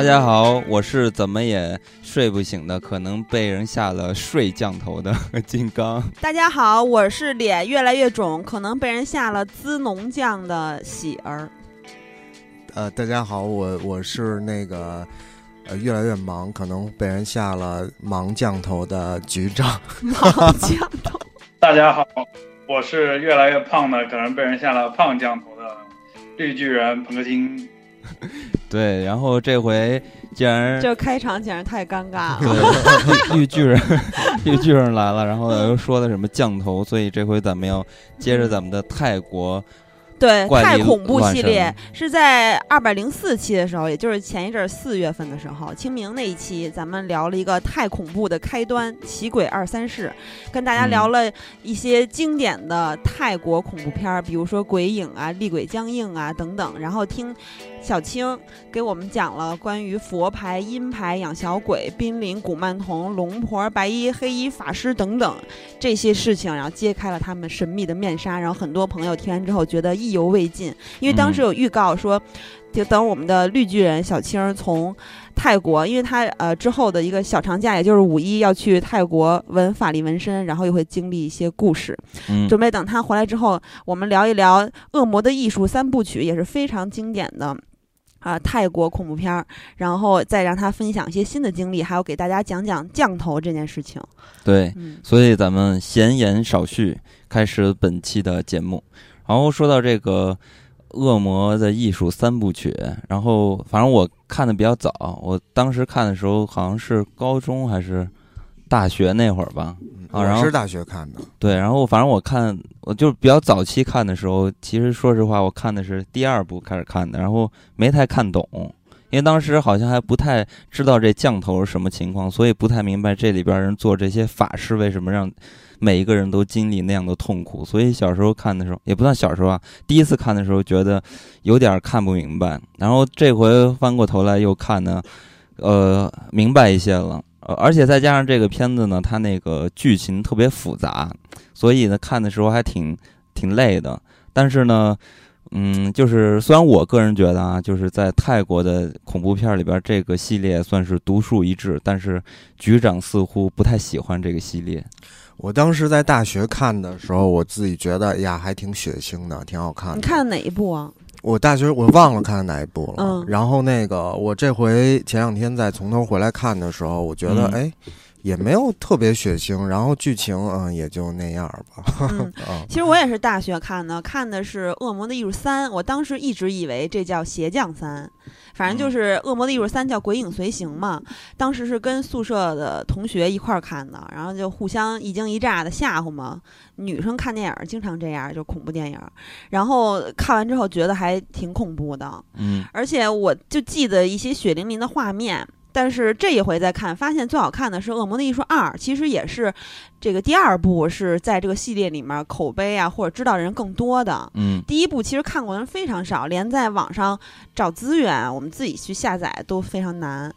大家好，我是怎么也睡不醒的，可能被人下了睡降头的金刚。大家好，我是脸越来越肿，可能被人下了滋浓酱的喜儿。呃，大家好，我我是那个呃越来越忙，可能被人下了忙降头的局长。忙降头。大家好，我是越来越胖的，可能被人下了胖降头的绿巨人彭克金。对，然后这回竟然这开场简直太尴尬了。对，绿巨人，绿巨人来了，然后又说的什么降头，所以这回咱们要接着咱们的泰国。对，太恐怖系列是在二百零四期的时候，也就是前一阵四月份的时候，清明那一期，咱们聊了一个太恐怖的开端——奇鬼二三事，跟大家聊了一些经典的泰国恐怖片儿，比如说鬼影啊、厉鬼僵硬啊等等，然后听。小青给我们讲了关于佛牌、阴牌、养小鬼、濒临古曼童、龙婆、白衣黑衣法师等等这些事情，然后揭开了他们神秘的面纱。然后很多朋友听完之后觉得意犹未尽，因为当时有预告说，就等我们的绿巨人小青从泰国，因为他呃之后的一个小长假，也就是五一要去泰国纹法力纹身，然后又会经历一些故事。准备等他回来之后，我们聊一聊《恶魔的艺术》三部曲，也是非常经典的。啊，泰国恐怖片儿，然后再让他分享一些新的经历，还有给大家讲讲降头这件事情。对，所以咱们闲言少叙，开始本期的节目。然后说到这个《恶魔的艺术》三部曲，然后反正我看的比较早，我当时看的时候好像是高中还是。大学那会儿吧，啊，然后是大学看的，对，然后反正我看，我就比较早期看的时候，其实说实话，我看的是第二部开始看的，然后没太看懂，因为当时好像还不太知道这降头是什么情况，所以不太明白这里边人做这些法事为什么让每一个人都经历那样的痛苦，所以小时候看的时候也不算小时候啊，第一次看的时候觉得有点看不明白，然后这回翻过头来又看呢，呃，明白一些了。呃，而且再加上这个片子呢，它那个剧情特别复杂，所以呢看的时候还挺挺累的。但是呢，嗯，就是虽然我个人觉得啊，就是在泰国的恐怖片里边，这个系列算是独树一帜。但是局长似乎不太喜欢这个系列。我当时在大学看的时候，我自己觉得呀，还挺血腥的，挺好看的。你看哪一部啊？我大学我忘了看哪一部了，然后那个我这回前两天再从头回来看的时候，我觉得哎。也没有特别血腥，然后剧情嗯也就那样吧。嗯，其实我也是大学看的，看的是《恶魔的艺术三》，我当时一直以为这叫《鞋匠三》，反正就是《恶魔的艺术三》叫《鬼影随行》嘛。当时是跟宿舍的同学一块儿看的，然后就互相一惊一乍的吓唬嘛。女生看电影经常这样，就恐怖电影。然后看完之后觉得还挺恐怖的，嗯，而且我就记得一些血淋淋的画面。但是这一回再看，发现最好看的是《恶魔的艺术二》，其实也是这个第二部是在这个系列里面口碑啊或者知道人更多的。嗯，第一部其实看过的人非常少，连在网上找资源，我们自己去下载都非常难。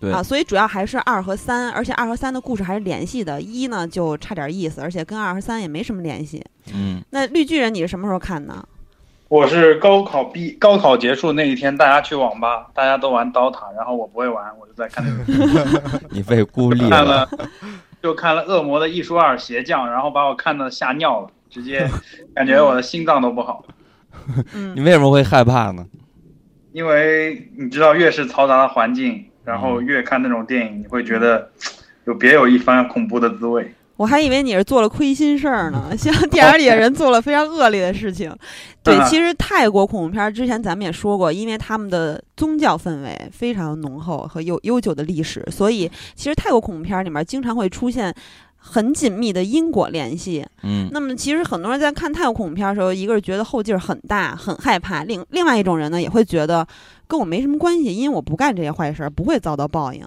对啊，所以主要还是二和三，而且二和三的故事还是联系的，一呢就差点意思，而且跟二和三也没什么联系。嗯，那绿巨人你是什么时候看的？我是高考毕高考结束那一天，大家去网吧，大家都玩刀塔，然后我不会玩，我就在看那个。你被孤立了。就看了《恶魔的艺术二：鞋匠》，然后把我看的吓尿了，直接感觉我的心脏都不好。你为什么会害怕呢？因为你知道，越是嘈杂的环境，然后越看那种电影，你会觉得有别有一番恐怖的滋味。我还以为你是做了亏心事儿呢，像电影里的人做了非常恶劣的事情。对，其实泰国恐怖片之前咱们也说过，因为他们的宗教氛围非常浓厚和悠悠久的历史，所以其实泰国恐怖片里面经常会出现很紧密的因果联系。嗯，那么其实很多人在看泰国恐怖片的时候，一个是觉得后劲儿很大，很害怕；另另外一种人呢，也会觉得跟我没什么关系，因为我不干这些坏事，不会遭到报应。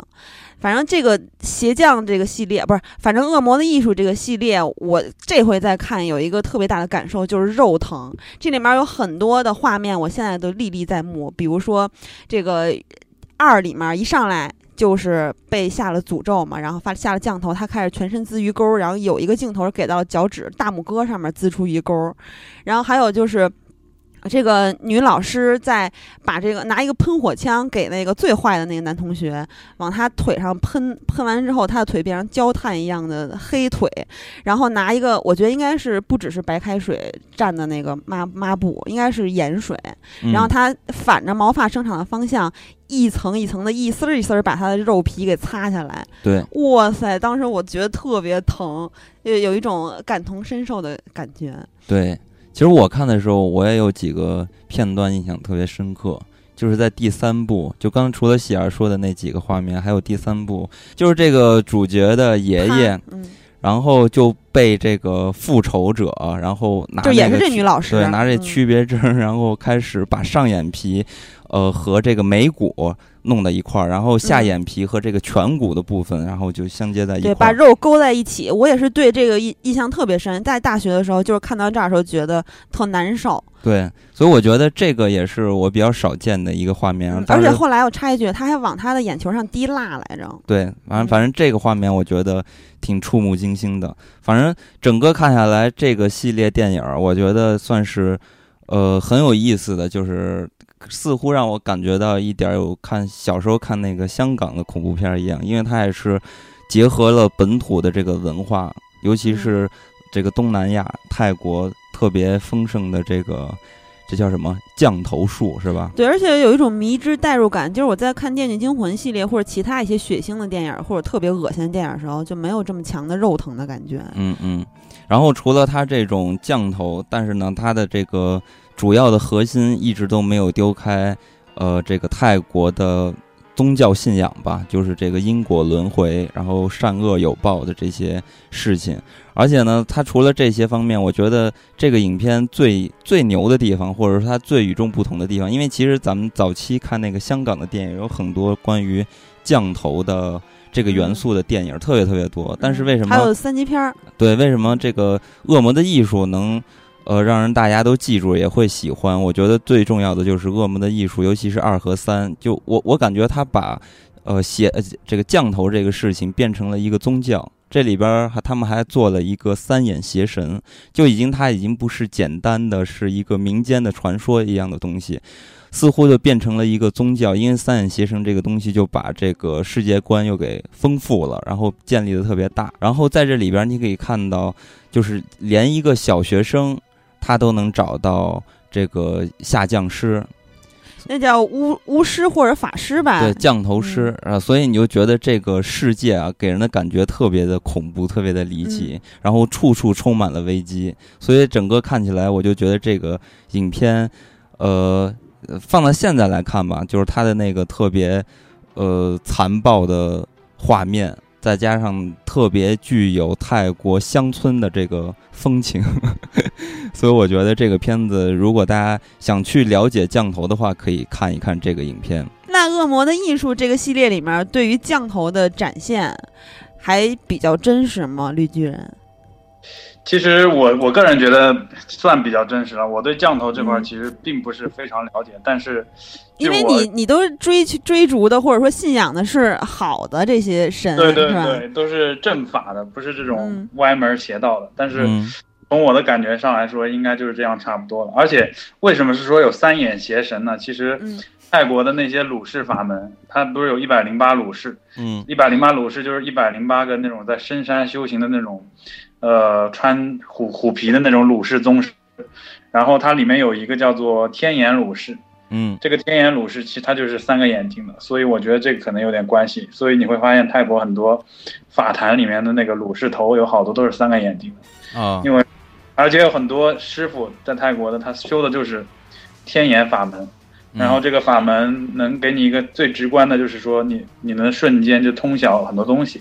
反正这个鞋匠这个系列不是，反正恶魔的艺术这个系列，我这回再看有一个特别大的感受，就是肉疼。这里面有很多的画面，我现在都历历在目。比如说这个二里面一上来就是被下了诅咒嘛，然后发下了降头，他开始全身滋鱼钩，然后有一个镜头给到脚趾大拇哥上面滋出鱼钩，然后还有就是。这个女老师在把这个拿一个喷火枪给那个最坏的那个男同学往他腿上喷，喷完之后他的腿变成焦炭一样的黑腿，然后拿一个我觉得应该是不只是白开水蘸的那个抹抹布，应该是盐水，然后他反着毛发生长的方向，一层一层的一丝一丝把他的肉皮给擦下来。对，哇塞，当时我觉得特别疼，有有一种感同身受的感觉。对。其实我看的时候，我也有几个片段印象特别深刻，就是在第三部，就刚除了喜儿说的那几个画面，还有第三部，就是这个主角的爷爷，然后就被这个复仇者，然后拿就也是这女老师，对，拿着区别针，然后开始把上眼皮，呃，和这个眉骨。弄到一块儿，然后下眼皮和这个颧骨的部分，然后就相接在一块儿。对，把肉勾在一起。我也是对这个印印象特别深，在大学的时候，就是看到这儿的时候觉得特难受。对，所以我觉得这个也是我比较少见的一个画面。而且后来我插一句，他还往他的眼球上滴蜡来着。对，反正反正这个画面我觉得挺触目惊心的。反正整个看下来，这个系列电影我觉得算是呃很有意思的，就是。似乎让我感觉到一点有看小时候看那个香港的恐怖片一样，因为它也是结合了本土的这个文化，尤其是这个东南亚泰国特别丰盛的这个这叫什么降头术是吧？对，而且有一种迷之代入感，就是我在看《电锯惊魂》系列或者其他一些血腥的电影或者特别恶心的电影的时候，就没有这么强的肉疼的感觉。嗯嗯。然后除了它这种降头，但是呢，它的这个。主要的核心一直都没有丢开，呃，这个泰国的宗教信仰吧，就是这个因果轮回，然后善恶有报的这些事情。而且呢，它除了这些方面，我觉得这个影片最最牛的地方，或者说它最与众不同的地方，因为其实咱们早期看那个香港的电影，有很多关于降头的这个元素的电影，特别特别多。但是为什么还有三级片儿？对，为什么这个恶魔的艺术能？呃，让人大家都记住，也会喜欢。我觉得最重要的就是《恶魔的艺术》，尤其是二和三。就我，我感觉他把，呃，写这个降头这个事情变成了一个宗教。这里边还他们还做了一个三眼邪神，就已经他已经不是简单的是一个民间的传说一样的东西，似乎就变成了一个宗教。因为三眼邪神这个东西就把这个世界观又给丰富了，然后建立的特别大。然后在这里边你可以看到，就是连一个小学生。他都能找到这个下降师，那叫巫巫师或者法师吧？对，降头师啊，所以你就觉得这个世界啊，给人的感觉特别的恐怖，特别的离奇，然后处处充满了危机，所以整个看起来，我就觉得这个影片，呃，放到现在来看吧，就是它的那个特别呃残暴的画面。再加上特别具有泰国乡村的这个风情，所以我觉得这个片子，如果大家想去了解降头的话，可以看一看这个影片。那《恶魔的艺术》这个系列里面，对于降头的展现还比较真实吗？绿巨人？其实我我个人觉得算比较真实了。我对降头这块其实并不是非常了解，但是因为你你都追追逐的或者说信仰的是好的这些神，对对对，都是正法的，不是这种歪门邪道的。但是从我的感觉上来说，应该就是这样差不多了。而且为什么是说有三眼邪神呢？其实泰国的那些鲁氏法门，它不是有一百零八鲁氏？嗯，一百零八鲁氏就是一百零八个那种在深山修行的那种。呃，穿虎虎皮的那种鲁氏宗师，然后它里面有一个叫做天眼鲁氏，嗯，这个天眼鲁氏其实它就是三个眼睛的，所以我觉得这个可能有点关系。所以你会发现泰国很多法坛里面的那个鲁氏头有好多都是三个眼睛的。啊，因为而且有很多师傅在泰国的他修的就是天眼法门，然后这个法门能给你一个最直观的就是说你你能瞬间就通晓很多东西，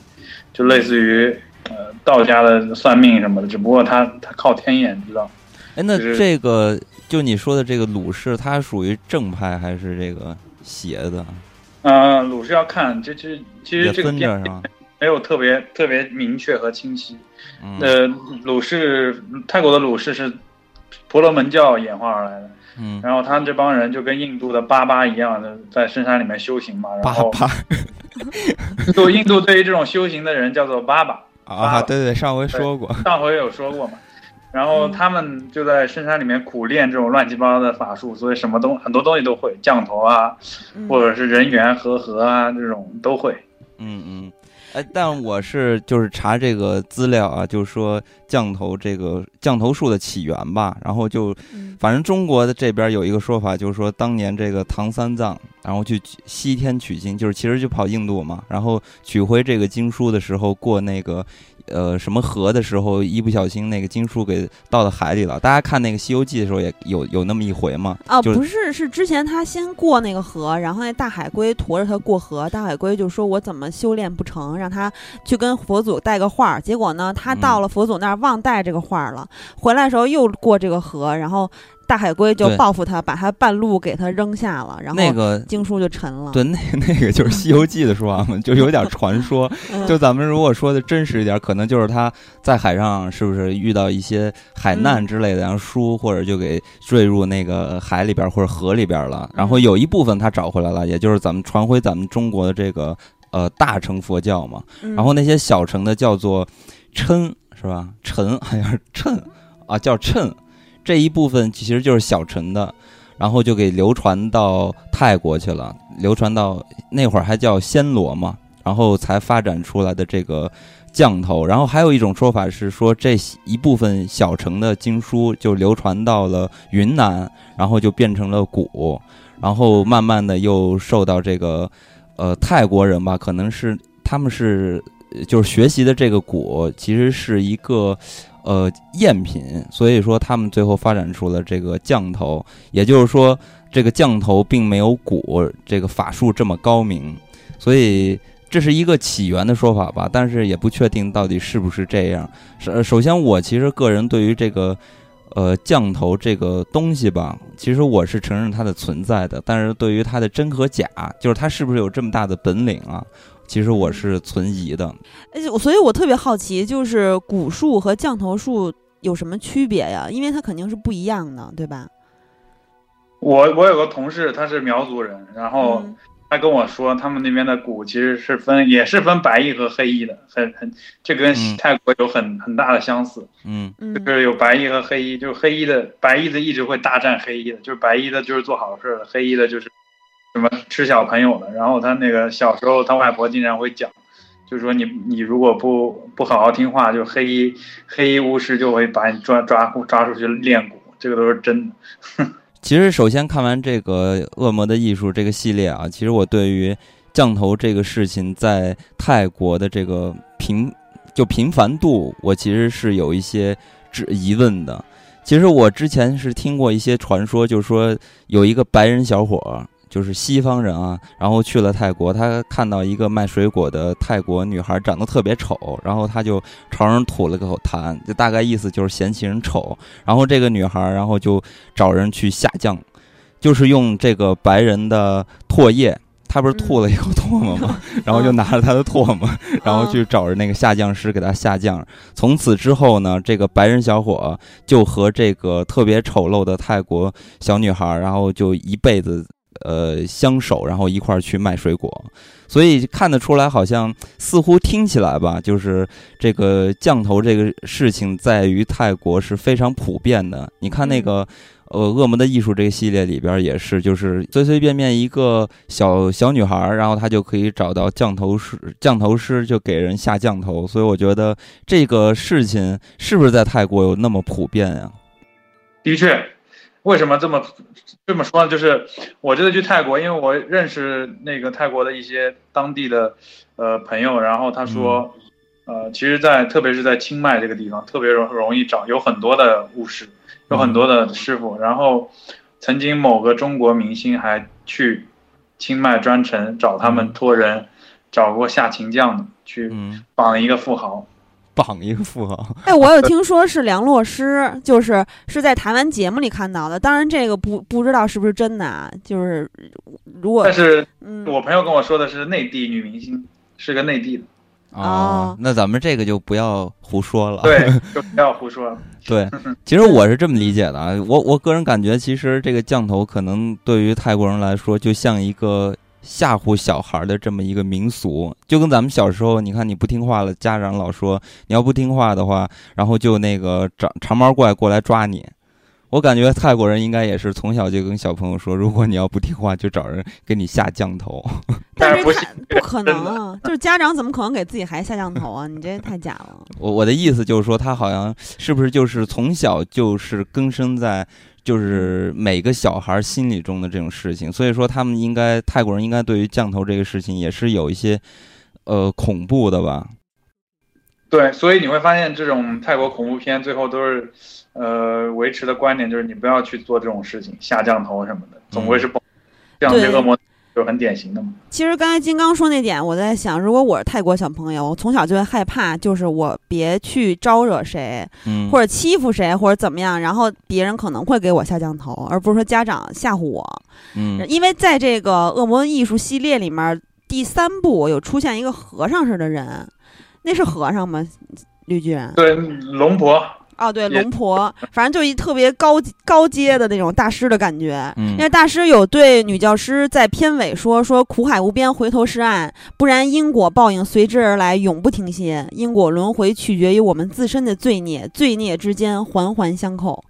就类似于。呃，道家的算命什么的，只不过他他靠天眼知道。哎，那这个就你说的这个鲁氏，他属于正派还是这个邪的？嗯，鲁氏要看，这这其实这个片没有特别特别明确和清晰。呃，鲁氏泰国的鲁氏是婆罗门教演化而来的。嗯，然后他们这帮人就跟印度的巴巴一样的，在深山里面修行嘛。然后，就印度对于这种修行的人叫做巴巴。啊，对对，上回说过，上回有说过嘛，然后他们就在深山里面苦练这种乱七八糟的法术，所以什么东很多东西都会，降头啊，或者是人猿和合啊这种都会。嗯嗯。哎，但我是就是查这个资料啊，就是说降头这个降头术的起源吧，然后就，反正中国的这边有一个说法，就是说当年这个唐三藏，然后去西天取经，就是其实就跑印度嘛，然后取回这个经书的时候过那个。呃，什么河的时候，一不小心那个经书给倒到海里了。大家看那个《西游记》的时候，也有有那么一回嘛。啊，不是，是之前他先过那个河，然后那大海龟驮着他过河，大海龟就说：“我怎么修炼不成？”让他去跟佛祖带个话。结果呢，他到了佛祖那儿忘带这个话了，回来的时候又过这个河，然后。大海龟就报复他，把他半路给他扔下了，然后那个经书就沉了。对，那那个就是《西游记》的说法嘛，就有点传说。就咱们如果说的真实一点，可能就是他在海上是不是遇到一些海难之类的，然后书或者就给坠入那个海里边或者河里边了。然后有一部分他找回来了，也就是咱们传回咱们中国的这个呃大乘佛教嘛。然后那些小乘的叫做嗔是吧？谶好像是谶啊，叫谶。这一部分其实就是小陈的，然后就给流传到泰国去了，流传到那会儿还叫暹罗嘛，然后才发展出来的这个降头。然后还有一种说法是说，这一部分小乘的经书就流传到了云南，然后就变成了鼓，然后慢慢的又受到这个呃泰国人吧，可能是他们是就是学习的这个鼓，其实是一个。呃，赝品，所以说他们最后发展出了这个降头，也就是说，这个降头并没有蛊这个法术这么高明，所以这是一个起源的说法吧，但是也不确定到底是不是这样。首首先，我其实个人对于这个呃降头这个东西吧，其实我是承认它的存在的，但是对于它的真和假，就是它是不是有这么大的本领啊？其实我是存疑的，所以我特别好奇，就是古树和降头术有什么区别呀？因为它肯定是不一样的，对吧？我我有个同事，他是苗族人，然后他跟我说，他们那边的蛊其实是分，也是分白衣和黑衣的，很很，这跟泰国有很很大的相似。嗯，就是有白衣和黑衣，就是黑衣的白衣的一直会大战黑衣的，就是白衣的就是做好事的，黑衣的就是。什么吃小朋友的？然后他那个小时候，他外婆经常会讲，就是说你你如果不不好好听话，就黑衣黑衣巫师就会把你抓抓抓出去练蛊，这个都是真的。其实，首先看完这个《恶魔的艺术》这个系列啊，其实我对于降头这个事情在泰国的这个频就频繁度，我其实是有一些质疑问的。其实我之前是听过一些传说，就是说有一个白人小伙。就是西方人啊，然后去了泰国，他看到一个卖水果的泰国女孩长得特别丑，然后他就朝人吐了个口痰，就大概意思就是嫌弃人丑。然后这个女孩，然后就找人去下降，就是用这个白人的唾液，他不是吐了一口唾沫吗？然后就拿着他的唾沫，然后去找着那个下降师给他下降。从此之后呢，这个白人小伙就和这个特别丑陋的泰国小女孩，然后就一辈子。呃，相守，然后一块儿去卖水果，所以看得出来，好像似乎听起来吧，就是这个降头这个事情，在于泰国是非常普遍的。你看那个呃《恶魔的艺术》这个系列里边也是，就是随随便便一个小小女孩，然后她就可以找到降头师，降头师就给人下降头。所以我觉得这个事情是不是在泰国有那么普遍呀？的确。为什么这么这么说呢？就是我这次去泰国，因为我认识那个泰国的一些当地的呃朋友，然后他说，呃，其实，在特别是在清迈这个地方，特别容容易找，有很多的巫师，有很多的师傅。然后，曾经某个中国明星还去清迈专程找他们托人，找过下琴匠的去绑一个富豪。绑一个富豪，哎，我有听说是梁洛施，就是是在台湾节目里看到的。当然，这个不不知道是不是真的啊。就是如果，但是我朋友跟我说的是内地女明星，是个内地的。哦，那咱们这个就不要胡说了。对，就不要胡说了。对，其实我是这么理解的啊。我我个人感觉，其实这个降头可能对于泰国人来说，就像一个吓唬小孩的这么一个民俗，就跟咱们小时候，你看你不听话了，家长老说你要不听话的话，然后就那个长长毛怪过来抓你。我感觉泰国人应该也是从小就跟小朋友说，如果你要不听话，就找人给你下降头。但是不不可能啊，就是家长怎么可能给自己孩子下降头啊？你这太假了。我我的意思就是说，他好像是不是就是从小就是根深在。就是每个小孩心里中的这种事情，所以说他们应该泰国人应该对于降头这个事情也是有一些呃恐怖的吧？对，所以你会发现这种泰国恐怖片最后都是呃维持的观点就是你不要去做这种事情，下降头什么的，总归是不这样些恶魔。就是很典型的嘛。其实刚才金刚说那点，我在想，如果我是泰国小朋友，我从小就会害怕，就是我别去招惹谁，或者欺负谁，或者怎么样，然后别人可能会给我下降头，而不是说家长吓唬我。嗯，因为在这个恶魔艺术系列里面，第三部有出现一个和尚似的人，那是和尚吗？绿巨人？对，龙婆。哦，对，龙婆，反正就一特别高高阶的那种大师的感觉。因为大师有对女教师在片尾说：“说苦海无边，回头是岸，不然因果报应随之而来，永不停歇。因果轮回取决于我们自身的罪孽，罪孽之间环环相扣。”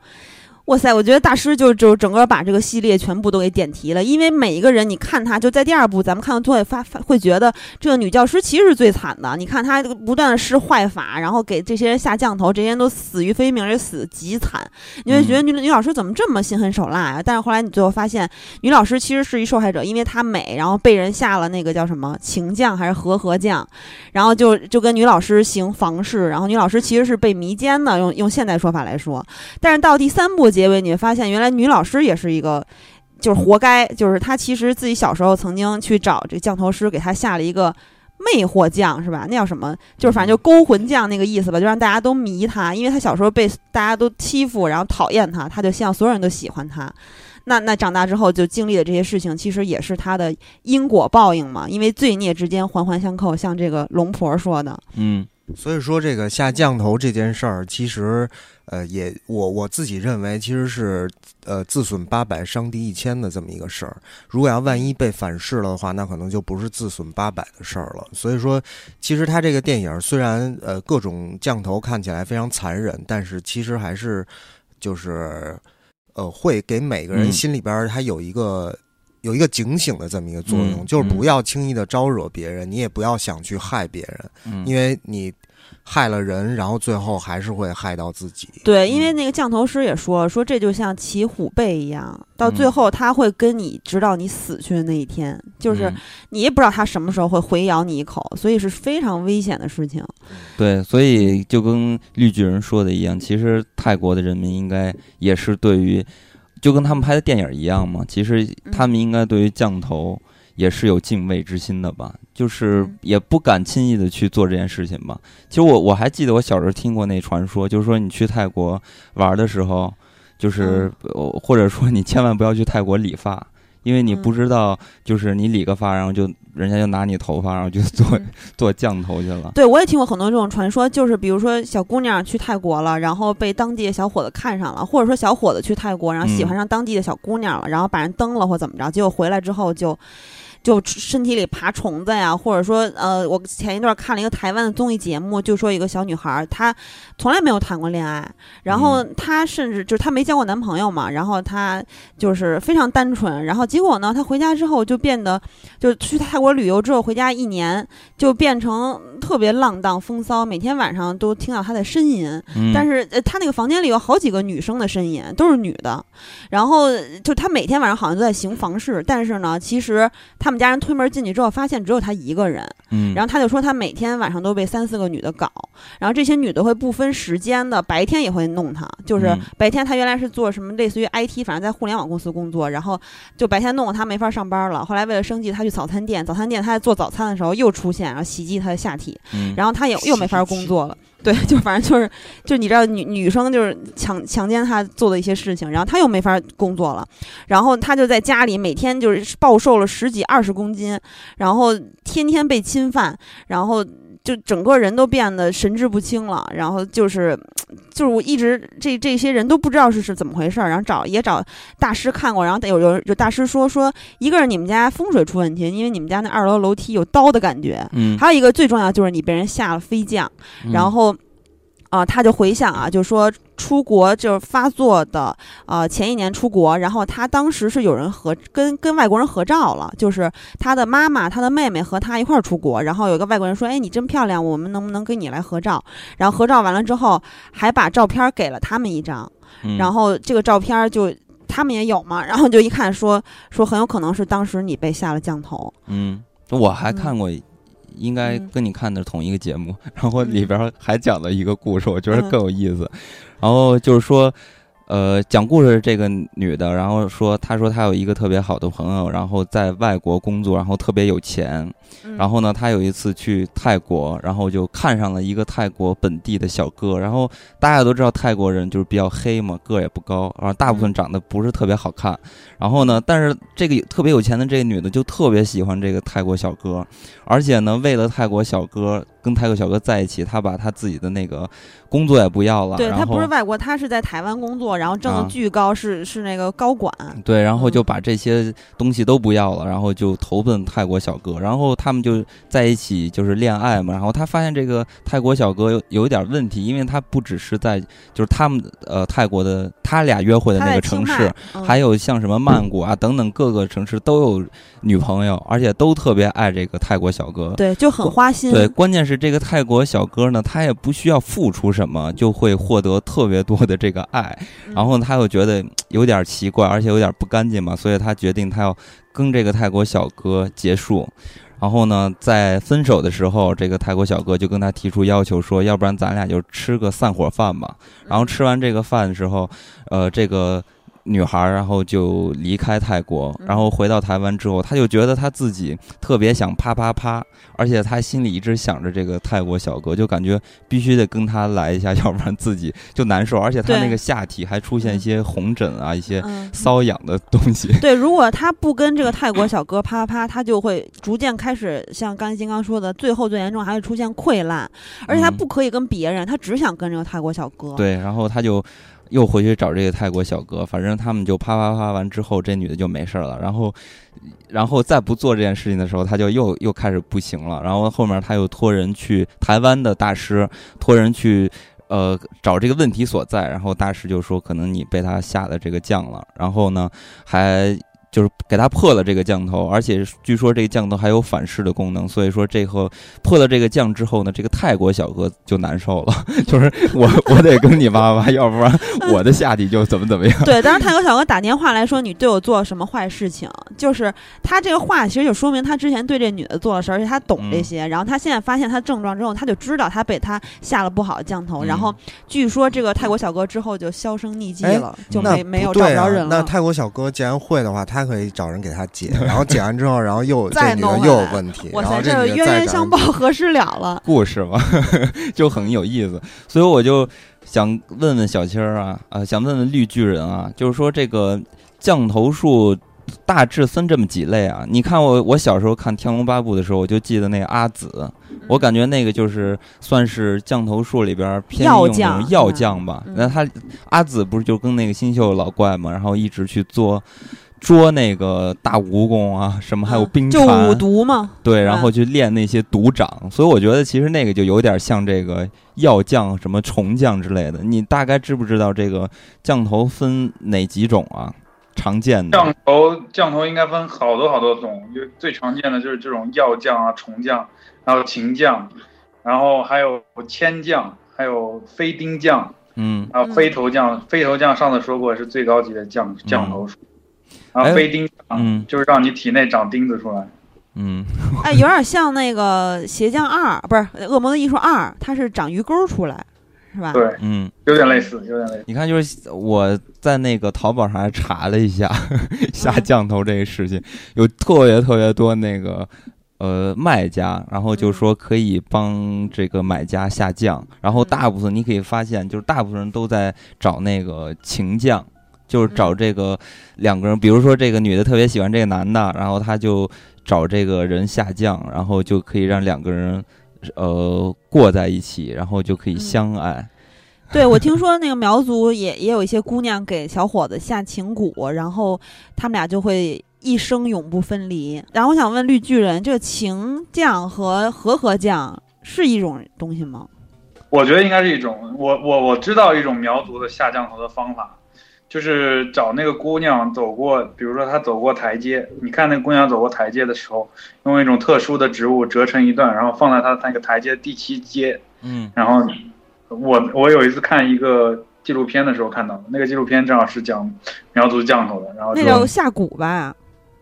哇塞，我觉得大师就就整个把这个系列全部都给点题了，因为每一个人，你看他就在第二部，咱们看到最后发发会觉得这个女教师其实是最惨的。你看她不断的施坏法，然后给这些人下降头，这些人都死于非命，而且死极惨。你会觉得女女老师怎么这么心狠手辣呀？但是后来你最后发现，女老师其实是一受害者，因为她美，然后被人下了那个叫什么情降还是和和降，然后就就跟女老师行房事，然后女老师其实是被迷奸的，用用现代说法来说。但是到第三部。结尾你会发现，原来女老师也是一个，就是活该。就是她其实自己小时候曾经去找这降头师，给她下了一个魅惑降，是吧？那叫什么？就是反正就勾魂降那个意思吧，就让大家都迷她，因为她小时候被大家都欺负，然后讨厌她，她就希望所有人都喜欢她。那那长大之后就经历的这些事情，其实也是她的因果报应嘛，因为罪孽之间环环相扣，像这个龙婆说的，嗯。所以说，这个下降头这件事儿，其实，呃，也我我自己认为，其实是呃自损八百，伤敌一千的这么一个事儿。如果要万一被反噬了的话，那可能就不是自损八百的事儿了。所以说，其实他这个电影虽然呃各种降头看起来非常残忍，但是其实还是就是呃会给每个人心里边他有一个。有一个警醒的这么一个作用，就是不要轻易的招惹别人，你也不要想去害别人，因为你害了人，然后最后还是会害到自己。对，因为那个降头师也说说这就像骑虎背一样，到最后他会跟你直到你死去的那一天，就是你也不知道他什么时候会回咬你一口，所以是非常危险的事情。对，所以就跟绿巨人说的一样，其实泰国的人民应该也是对于。就跟他们拍的电影一样嘛，其实他们应该对于降头也是有敬畏之心的吧，就是也不敢轻易的去做这件事情吧。其实我我还记得我小时候听过那传说，就是说你去泰国玩的时候，就是或者说你千万不要去泰国理发。因为你不知道，就是你理个发，然后就人家就拿你头发，然后就做做降头去了。对，我也听过很多这种传说，就是比如说小姑娘去泰国了，然后被当地的小伙子看上了，或者说小伙子去泰国，然后喜欢上当地的小姑娘了，然后把人蹬了或怎么着，结果回来之后就。就身体里爬虫子呀，或者说，呃，我前一段看了一个台湾的综艺节目，就说一个小女孩，她从来没有谈过恋爱，然后她甚至就是她没交过男朋友嘛，然后她就是非常单纯，然后结果呢，她回家之后就变得，就去泰国旅游之后回家一年就变成特别浪荡风骚，每天晚上都听到她的呻吟，但是呃，她那个房间里有好几个女生的呻吟，都是女的，然后就她每天晚上好像都在行房事，但是呢，其实她。他们家人推门进去之后，发现只有他一个人。嗯，然后他就说，他每天晚上都被三四个女的搞，然后这些女的会不分时间的，白天也会弄他。就是白天他原来是做什么类似于 IT，反正在互联网公司工作，然后就白天弄他没法上班了。后来为了生计，他去早餐店，早餐店他在做早餐的时候又出现，然后袭击他的下体，然后他也又没法工作了。对，就反正就是，就你知道，女女生就是强强奸他做的一些事情，然后他又没法工作了，然后他就在家里每天就是暴瘦了十几二十公斤，然后天天被侵犯，然后就整个人都变得神志不清了，然后就是就是我一直这这些人都不知道是是怎么回事儿，然后找也找大师看过，然后有有有大师说说一个是你们家风水出问题，因为你们家那二楼楼梯有刀的感觉，嗯，还有一个最重要就是你被人下了飞降，然后。啊，他就回想啊，就说出国就是发作的，呃，前一年出国，然后他当时是有人合跟跟外国人合照了，就是他的妈妈、他的妹妹和他一块儿出国，然后有一个外国人说：“哎，你真漂亮，我们能不能跟你来合照？”然后合照完了之后，还把照片给了他们一张，然后这个照片就他们也有嘛，然后就一看说说很有可能是当时你被下了降头。嗯，我还看过。应该跟你看的同一个节目，然后里边还讲了一个故事，我觉得更有意思。然后就是说，呃，讲故事这个女的，然后说，她说她有一个特别好的朋友，然后在外国工作，然后特别有钱。然后呢，她有一次去泰国，然后就看上了一个泰国本地的小哥。然后大家都知道泰国人就是比较黑嘛，个儿也不高，然后大部分长得不是特别好看。然后呢，但是这个特别有钱的这个女的就特别喜欢这个泰国小哥，而且呢，为了泰国小哥跟泰国小哥在一起，她把她自己的那个工作也不要了。对他不是外国，他是在台湾工作，然后挣的巨高，是是那个高管。对，然后就把这些东西都不要了，然后就投奔泰国小哥，然后他。们就在一起，就是恋爱嘛。然后他发现这个泰国小哥有有一点问题，因为他不只是在就是他们呃泰国的他俩约会的那个城市，还有像什么曼谷啊等等各个城市都有女朋友，而且都特别爱这个泰国小哥。对，就很花心。对，关键是这个泰国小哥呢，他也不需要付出什么，就会获得特别多的这个爱。然后他又觉得有点奇怪，而且有点不干净嘛，所以他决定他要跟这个泰国小哥结束。然后呢，在分手的时候，这个泰国小哥就跟他提出要求说：“要不然咱俩就吃个散伙饭吧。”然后吃完这个饭的时候，呃，这个。女孩，然后就离开泰国，然后回到台湾之后，她就觉得她自己特别想啪啪啪，而且她心里一直想着这个泰国小哥，就感觉必须得跟他来一下，要不然自己就难受。而且她那个下体还出现一些红疹啊，一些瘙痒的东西。对，如果她不跟这个泰国小哥啪啪啪，她就会逐渐开始像刚才金刚说的，最后最严重还会出现溃烂。而且她不可以跟别人，她只想跟这个泰国小哥。对，然后她就。又回去找这个泰国小哥，反正他们就啪啪啪完之后，这女的就没事了。然后，然后再不做这件事情的时候，他就又又开始不行了。然后后面他又托人去台湾的大师，托人去呃找这个问题所在。然后大师就说，可能你被他下的这个降了。然后呢，还。就是给他破了这个降头，而且据说这个降头还有反噬的功能，所以说这后破了这个降之后呢，这个泰国小哥就难受了，就是我我得跟你妈妈，要不然我的下体就怎么怎么样。对，当时泰国小哥打电话来说你对我做了什么坏事情，就是他这个话其实就说明他之前对这女的做了事，而且他懂这些。然后他现在发现他症状之后，他就知道他被他下了不好的降头。然后据说这个泰国小哥之后就销声匿迹了，就没没有找不着人了。那泰国小哥既然会的话，他。他可以找人给他解，然后解完之后，然后又 这女的又有问题，然后这冤冤相报何时了了？故事嘛，就很有意思。所以我就想问问小青儿啊，啊，想问问绿巨人啊，就是说这个降头术大致分这么几类啊？你看我我小时候看《天龙八部》的时候，我就记得那个阿紫，我感觉那个就是算是降头术里边偏用那种药匠吧。那他阿紫不是就跟那个新秀老怪嘛，然后一直去做。捉那个大蜈蚣啊，什么还有冰就五毒嘛？对，然后去练那些毒掌，所以我觉得其实那个就有点像这个药匠、什么虫匠之类的。你大概知不知道这个降头分哪几种啊？常见的降头，降头应该分好多好多种，就最常见的就是这种药匠啊、虫匠，然后琴匠，然后还有铅匠，还有飞钉匠，嗯，还有飞头匠。飞头匠上次说过是最高级的降降头术。然后飞钉，嗯，就是让你体内长钉子出来，嗯，哎，有点像那个鞋匠二，不是恶魔的艺术二，它是长鱼钩出来，是吧？对，嗯，有点类似，有点类似。你看，就是我在那个淘宝上还查了一下 下降头这个事情，有特别特别多那个呃卖家，然后就说可以帮这个买家下降，然后大部分你可以发现，就是大部分人都在找那个情降。就是找这个两个人，比如说这个女的特别喜欢这个男的，然后他就找这个人下降，然后就可以让两个人呃过在一起，然后就可以相爱。对，我听说那个苗族也也有一些姑娘给小伙子下情蛊，然后他们俩就会一生永不分离。然后我想问绿巨人，这个情降和和合降是一种东西吗？我觉得应该是一种。我我我知道一种苗族的下降头的方法，就是找那个姑娘走过，比如说她走过台阶，你看那个姑娘走过台阶的时候，用一种特殊的植物折成一段，然后放在她那个台阶第七阶，嗯，然后。我我有一次看一个纪录片的时候看到的，那个纪录片正好是讲苗族降头的，然后那叫下蛊吧？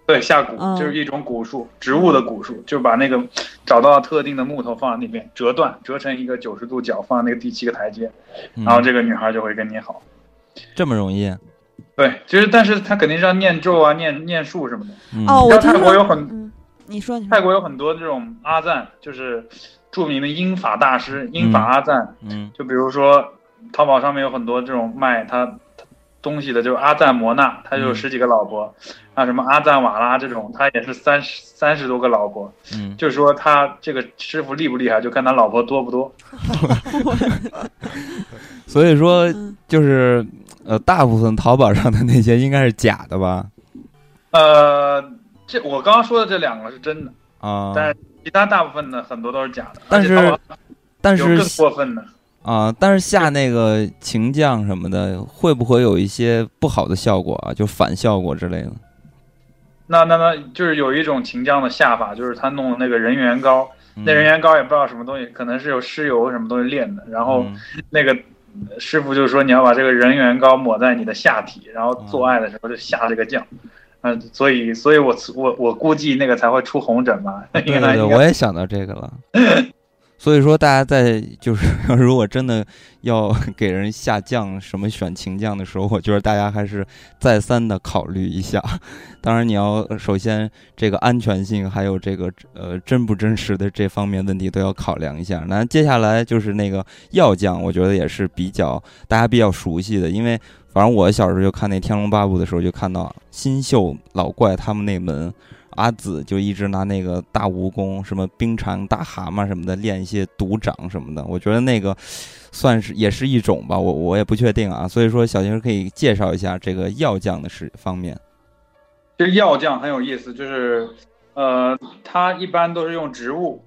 对，下蛊就是一种蛊术，植物的蛊术，就把那个找到特定的木头放在那边折断，折成一个九十度角，放在那个第七个台阶，然后这个女孩就会跟你好。这么容易？对，其实但是他肯定是要念咒啊，念念术什么的。哦，我泰国有很，你说泰国有很多这种阿赞，就是。著名的英法大师英法阿赞，嗯，就比如说淘宝上面有很多这种卖他东西的，就是阿赞摩纳，他有十几个老婆，啊，什么阿赞瓦拉这种，他也是三十三十多个老婆，嗯，就是说他这个师傅厉不厉害，就看他老婆多不多。所以说，就是呃，大部分淘宝上的那些应该是假的吧？呃，这我刚刚说的这两个是真的啊，但是。其他大部分的很多都是假的，但是，但是更过分的啊！但是下那个情将什么的，会不会有一些不好的效果啊？就反效果之类的？那那那就是有一种情将的下法，就是他弄的那个人缘膏，那人缘膏也不知道什么东西，可能是有尸油什么东西炼的。然后那个师傅就说你要把这个人缘膏抹在你的下体，然后做爱的时候就下这个酱。嗯，所以，所以我我我估计那个才会出红疹吧。对对对，我也想到这个了。所以说，大家在就是 如果真的要 给人下降什么选情将的时候，我觉得大家还是再三的考虑一下。当然，你要首先这个安全性，还有这个呃真不真实的这方面问题都要考量一下。那接下来就是那个药将，我觉得也是比较大家比较熟悉的，因为。反正我小时候就看那《天龙八部》的时候，就看到新秀老怪他们那门阿紫就一直拿那个大蜈蚣、什么冰蝉、大蛤蟆什么的练一些毒掌什么的。我觉得那个算是也是一种吧，我我也不确定啊。所以说，小金可以介绍一下这个药匠的是方面。这个药匠很有意思，就是呃，他一般都是用植物，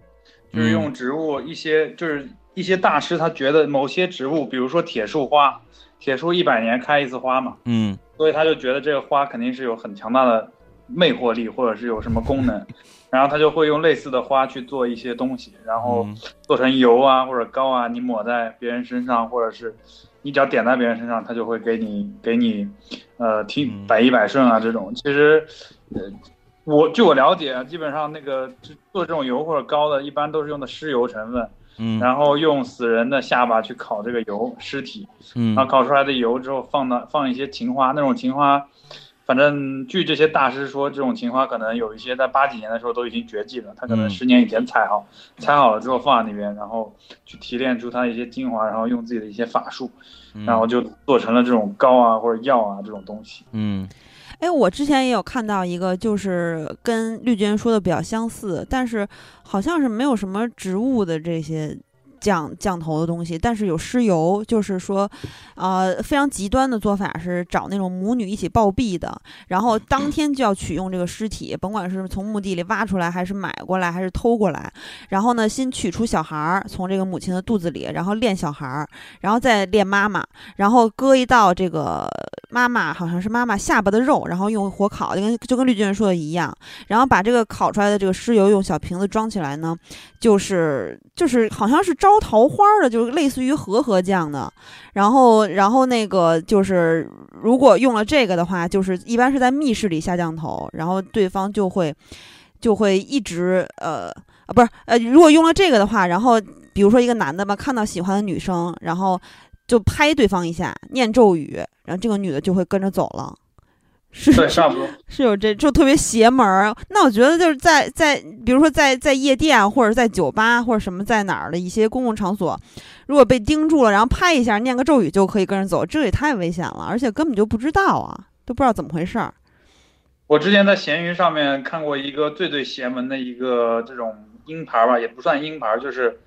就是用植物一些，就是一些大师他觉得某些植物，比如说铁树花。铁树一百年开一次花嘛，嗯，所以他就觉得这个花肯定是有很强大的魅惑力，或者是有什么功能，然后他就会用类似的花去做一些东西，然后做成油啊或者膏啊，你抹在别人身上，或者是你只要点在别人身上，他就会给你给你，呃，听百依百顺啊这种。其实，呃，我据我了解啊，基本上那个做这种油或者膏的，一般都是用的尸油成分。嗯，然后用死人的下巴去烤这个油尸体，嗯，然后烤出来的油之后放到放一些情花，那种情花，反正据这些大师说，这种情花可能有一些在八几年的时候都已经绝迹了，他可能十年以前采好，采好了之后放在那边，然后去提炼出它一些精华，然后用自己的一些法术，然后就做成了这种膏啊或者药啊这种东西，嗯。哎，我之前也有看到一个，就是跟绿巨人说的比较相似，但是好像是没有什么植物的这些。降降头的东西，但是有尸油，就是说，呃，非常极端的做法是找那种母女一起暴毙的，然后当天就要取用这个尸体，甭管是从墓地里挖出来，还是买过来，还是偷过来，然后呢，先取出小孩儿从这个母亲的肚子里，然后练小孩儿，然后再练妈妈，然后割一道这个妈妈好像是妈妈下巴的肉，然后用火烤，就跟就跟绿巨人说的一样，然后把这个烤出来的这个尸油用小瓶子装起来呢，就是就是好像是招。桃花的，就是类似于和合酱的，然后，然后那个就是，如果用了这个的话，就是一般是在密室里下降头，然后对方就会，就会一直，呃，啊，不是，呃，如果用了这个的话，然后比如说一个男的吧，看到喜欢的女生，然后就拍对方一下，念咒语，然后这个女的就会跟着走了。是对，差不多是有这就特别邪门儿。那我觉得就是在在，比如说在在夜店或者在酒吧或者什么在哪儿的一些公共场所，如果被盯住了，然后拍一下念个咒语就可以跟着走，这也太危险了，而且根本就不知道啊，都不知道怎么回事儿。我之前在闲鱼上面看过一个最最邪门的一个这种鹰牌吧，也不算鹰牌，就是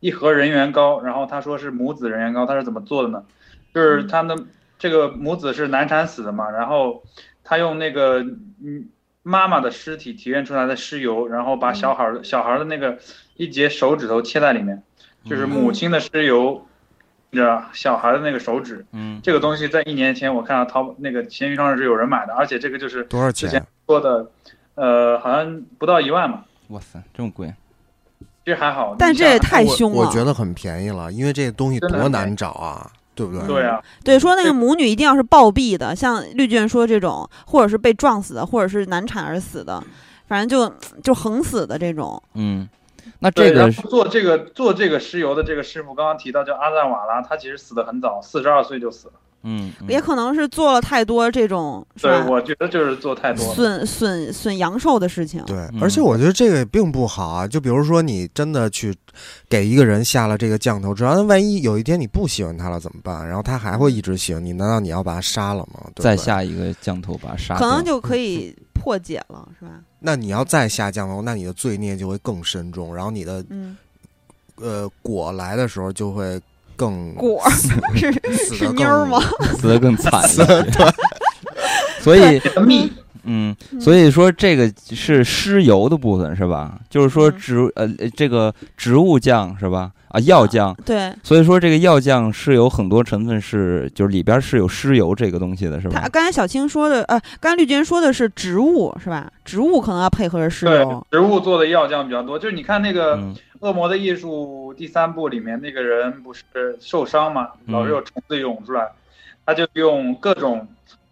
一盒人缘膏。然后他说是母子人缘膏，他是怎么做的呢？就是他的这个母子是难产死的嘛，然后他用那个嗯妈妈的尸体提炼出来的尸油，然后把小孩的小孩的那个一节手指头切在里面，就是母亲的尸油。着小孩的那个手指，嗯，这个东西在一年前我看到淘宝那个闲鱼上是有人买的，而且这个就是多少钱？之前说的，呃，好像不到一万吧。哇塞，这么贵？其实还好，但这也太凶了。我觉得很便宜了，因为这个东西多难找啊，对不对？对啊，对，说那个母女一定要是暴毙的，像绿卷说这种，或者是被撞死的，或者是难产而死的，反正就就横死的这种，嗯。那这个做这个做这个石油的这个师傅，刚刚提到叫阿赞瓦拉，他其实死的很早，四十二岁就死了。嗯，也可能是做了太多这种，对，我觉得就是做太多损损损阳寿的事情。对，而且我觉得这个也并不好啊。就比如说你真的去给一个人下了这个降头之后，那万一有一天你不喜欢他了怎么办？然后他还会一直喜欢你，难道你要把他杀了吗？再下一个降头把他杀，可能就可以破解了，是吧？那你要再下降头，那你的罪孽就会更深重，然后你的呃果来的时候就会。更果 是是妞吗？死的更惨，对。所以嗯，所以说这个是尸油的部分是吧？就是说植呃这个植物酱是吧？啊，药酱对。所以说这个药酱是有很多成分是就是里边是有尸油这个东西的是吧？他刚才小青说的呃，刚才绿军说的是植物是吧？植物可能要配合着尸油。植物做的药酱比较多，就是你看那个。恶魔的艺术第三部里面那个人不是受伤嘛，老是有虫子涌出来，他就用各种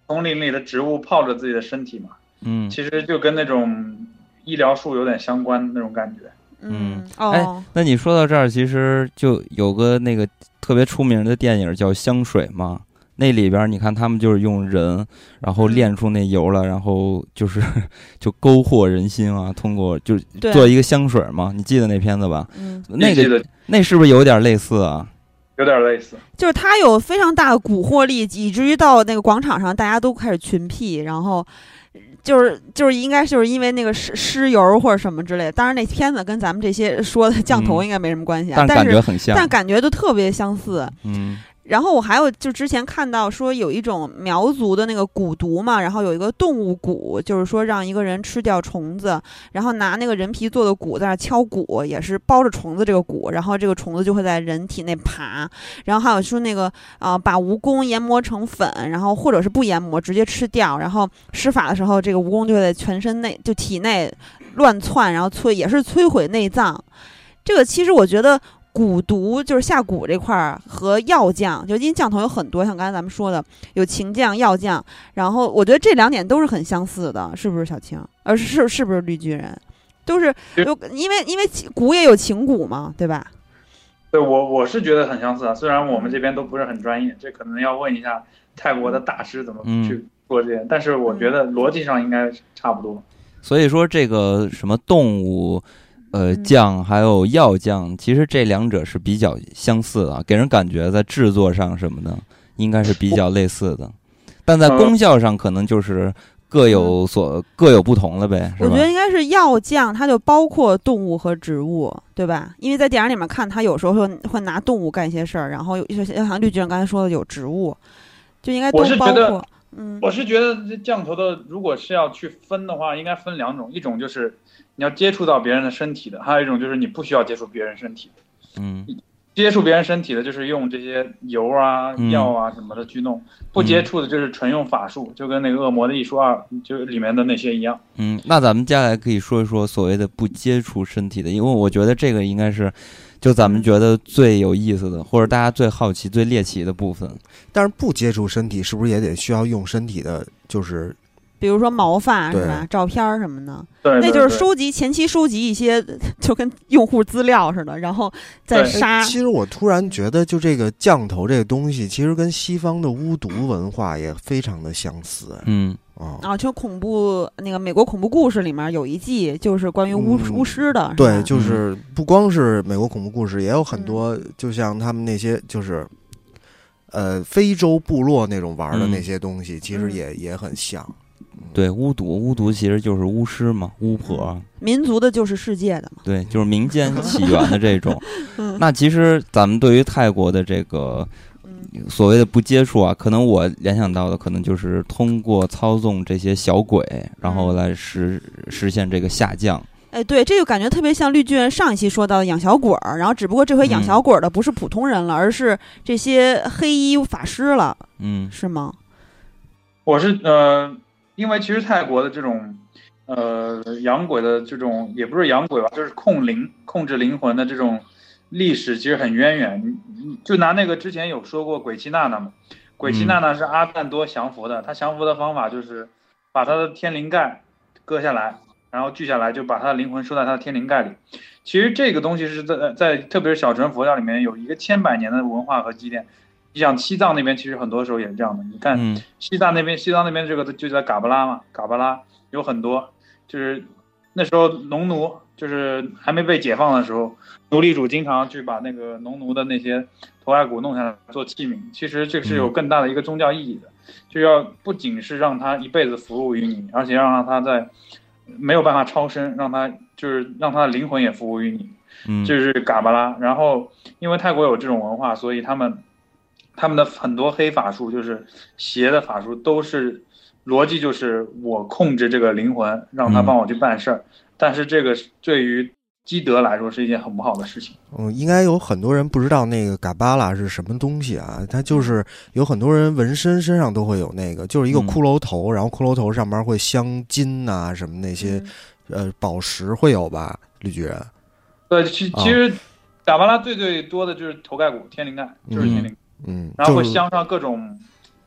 丛林里的植物泡着自己的身体嘛。嗯，其实就跟那种医疗术有点相关那种感觉。嗯，哎，那你说到这儿，其实就有个那个特别出名的电影叫《香水》嘛。那里边你看，他们就是用人，然后炼出那油了，然后就是就勾惑人心啊。通过就做一个香水嘛，你记得那片子吧？嗯，那个那是不是有点类似啊？有点类似，就是它有非常大的蛊惑力，以至于到那个广场上，大家都开始群辟，然后就是就是应该就是因为那个尸尸油或者什么之类的。当然，那片子跟咱们这些说的降头应该没什么关系啊，但感觉很像，但感觉都特别相似。嗯。然后我还有就之前看到说有一种苗族的那个蛊毒嘛，然后有一个动物蛊，就是说让一个人吃掉虫子，然后拿那个人皮做的蛊在那敲鼓，也是包着虫子这个蛊，然后这个虫子就会在人体内爬。然后还有说那个啊，把蜈蚣研磨成粉，然后或者是不研磨直接吃掉，然后施法的时候这个蜈蚣就会在全身内就体内乱窜，然后摧也是摧毁内脏。这个其实我觉得。蛊毒就是下蛊这块儿和药酱，就因为酱头有很多，像刚才咱们说的有情酱、药酱，然后我觉得这两点都是很相似的，是不是小青？呃，是是不是绿巨人？都是有，因为因为蛊也有情蛊嘛，对吧？对我我是觉得很相似啊，虽然我们这边都不是很专业，这可能要问一下泰国的大师怎么去做这些，但是我觉得逻辑上应该差不多。所以说这个什么动物。呃，酱还有药酱，其实这两者是比较相似的，给人感觉在制作上什么的应该是比较类似的，但在功效上可能就是各有所各有不同了呗。我觉得应该是药酱，它就包括动物和植物，对吧？因为在电影里面看，它有时候会会拿动物干一些事儿，然后就像绿巨人刚才说的有植物，就应该都包括。嗯，我是觉得这降头的，如果是要去分的话，应该分两种，一种就是你要接触到别人的身体的，还有一种就是你不需要接触别人身体的。嗯，接触别人身体的，就是用这些油啊、药啊什么的去弄；不接触的，就是纯用法术，就跟那个《恶魔的艺术二》就里面的那些一样。嗯，那咱们接下来可以说一说所谓的不接触身体的，因为我觉得这个应该是。就咱们觉得最有意思的，或者大家最好奇、最猎奇的部分，但是不接触身体，是不是也得需要用身体的？就是，比如说毛发是吧？照片什么的，对，那就是收集前期收集一些，就跟用户资料似的，然后再杀。其实我突然觉得，就这个降头这个东西，其实跟西方的巫毒文化也非常的相似。嗯。啊，就恐怖那个美国恐怖故事里面有一季就是关于巫巫师的，对，就是不光是美国恐怖故事，也有很多，就像他们那些就是，呃，非洲部落那种玩的那些东西，其实也也很像。对巫毒，巫毒其实就是巫师嘛，巫婆。民族的就是世界的嘛。对，就是民间 起源的这种。那其实咱们对于泰国的这个所谓的不接触啊，可能我联想到的可能就是通过操纵这些小鬼，然后来实实现这个下降。哎，对，这就感觉特别像绿巨人上一期说到的养小鬼儿，然后只不过这回养小鬼儿的不是普通人了，而是这些黑衣法师了。嗯，是吗？我是呃。因为其实泰国的这种，呃，养鬼的这种也不是养鬼吧，就是控灵、控制灵魂的这种历史其实很渊源。就拿那个之前有说过鬼妻娜娜嘛，鬼妻娜娜是阿赞多降服的，他降服的方法就是把他的天灵盖割下来，然后锯下来，就把他的灵魂收在他的天灵盖里。其实这个东西是在在特别是小乘佛教里面有一个千百年的文化和积淀。你像西藏那边，其实很多时候也是这样的。你看西藏那边，西藏那边这个就叫嘎巴拉嘛，嘎巴拉有很多，就是那时候农奴就是还没被解放的时候，奴隶主经常去把那个农奴的那些头盖骨弄下来做器皿。其实这个是有更大的一个宗教意义的，就要不仅是让他一辈子服务于你，而且要让他在没有办法超生，让他就是让他的灵魂也服务于你。嗯，就是嘎巴拉。然后因为泰国有这种文化，所以他们。他们的很多黑法术，就是邪的法术，都是逻辑就是我控制这个灵魂，让他帮我去办事儿。但是这个对于基德来说是一件很不好的事情。嗯，应该有很多人不知道那个嘎巴拉是什么东西啊？它就是有很多人纹身身上都会有那个，就是一个骷髅头，然后骷髅头上面会镶金呐什么那些，呃，宝石会有吧？绿巨人。对，其其实嘎巴拉最最多的就是头盖骨天灵盖，就是天灵。嗯，然后会镶上各种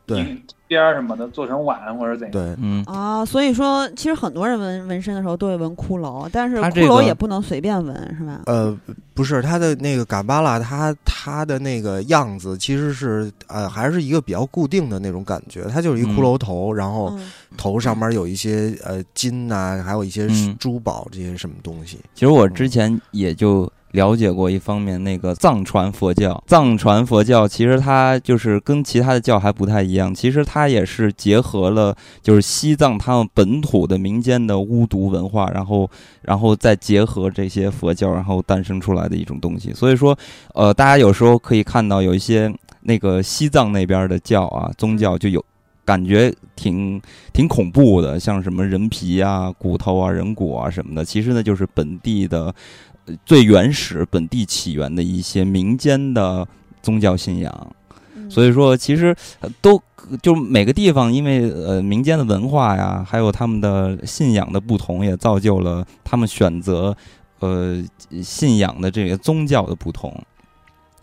对边儿什么的，做成碗或者怎样。对，嗯啊，所以说其实很多人纹纹身的时候都会纹骷髅，但是骷髅也不能随便纹，是吧？呃，不是，他的那个嘎巴拉，他他的那个样子其实是呃，还是一个比较固定的那种感觉。它就是一骷髅头，然后头上面有一些呃金呐，还有一些珠宝这些什么东西。其实我之前也就。了解过一方面，那个藏传佛教，藏传佛教其实它就是跟其他的教还不太一样，其实它也是结合了就是西藏他们本土的民间的巫毒文化，然后然后再结合这些佛教，然后诞生出来的一种东西。所以说，呃，大家有时候可以看到有一些那个西藏那边的教啊，宗教就有感觉挺挺恐怖的，像什么人皮啊、骨头啊、人骨啊什么的，其实呢就是本地的。最原始、本地起源的一些民间的宗教信仰，所以说其实都就每个地方，因为呃民间的文化呀，还有他们的信仰的不同，也造就了他们选择呃信仰的这个宗教的不同。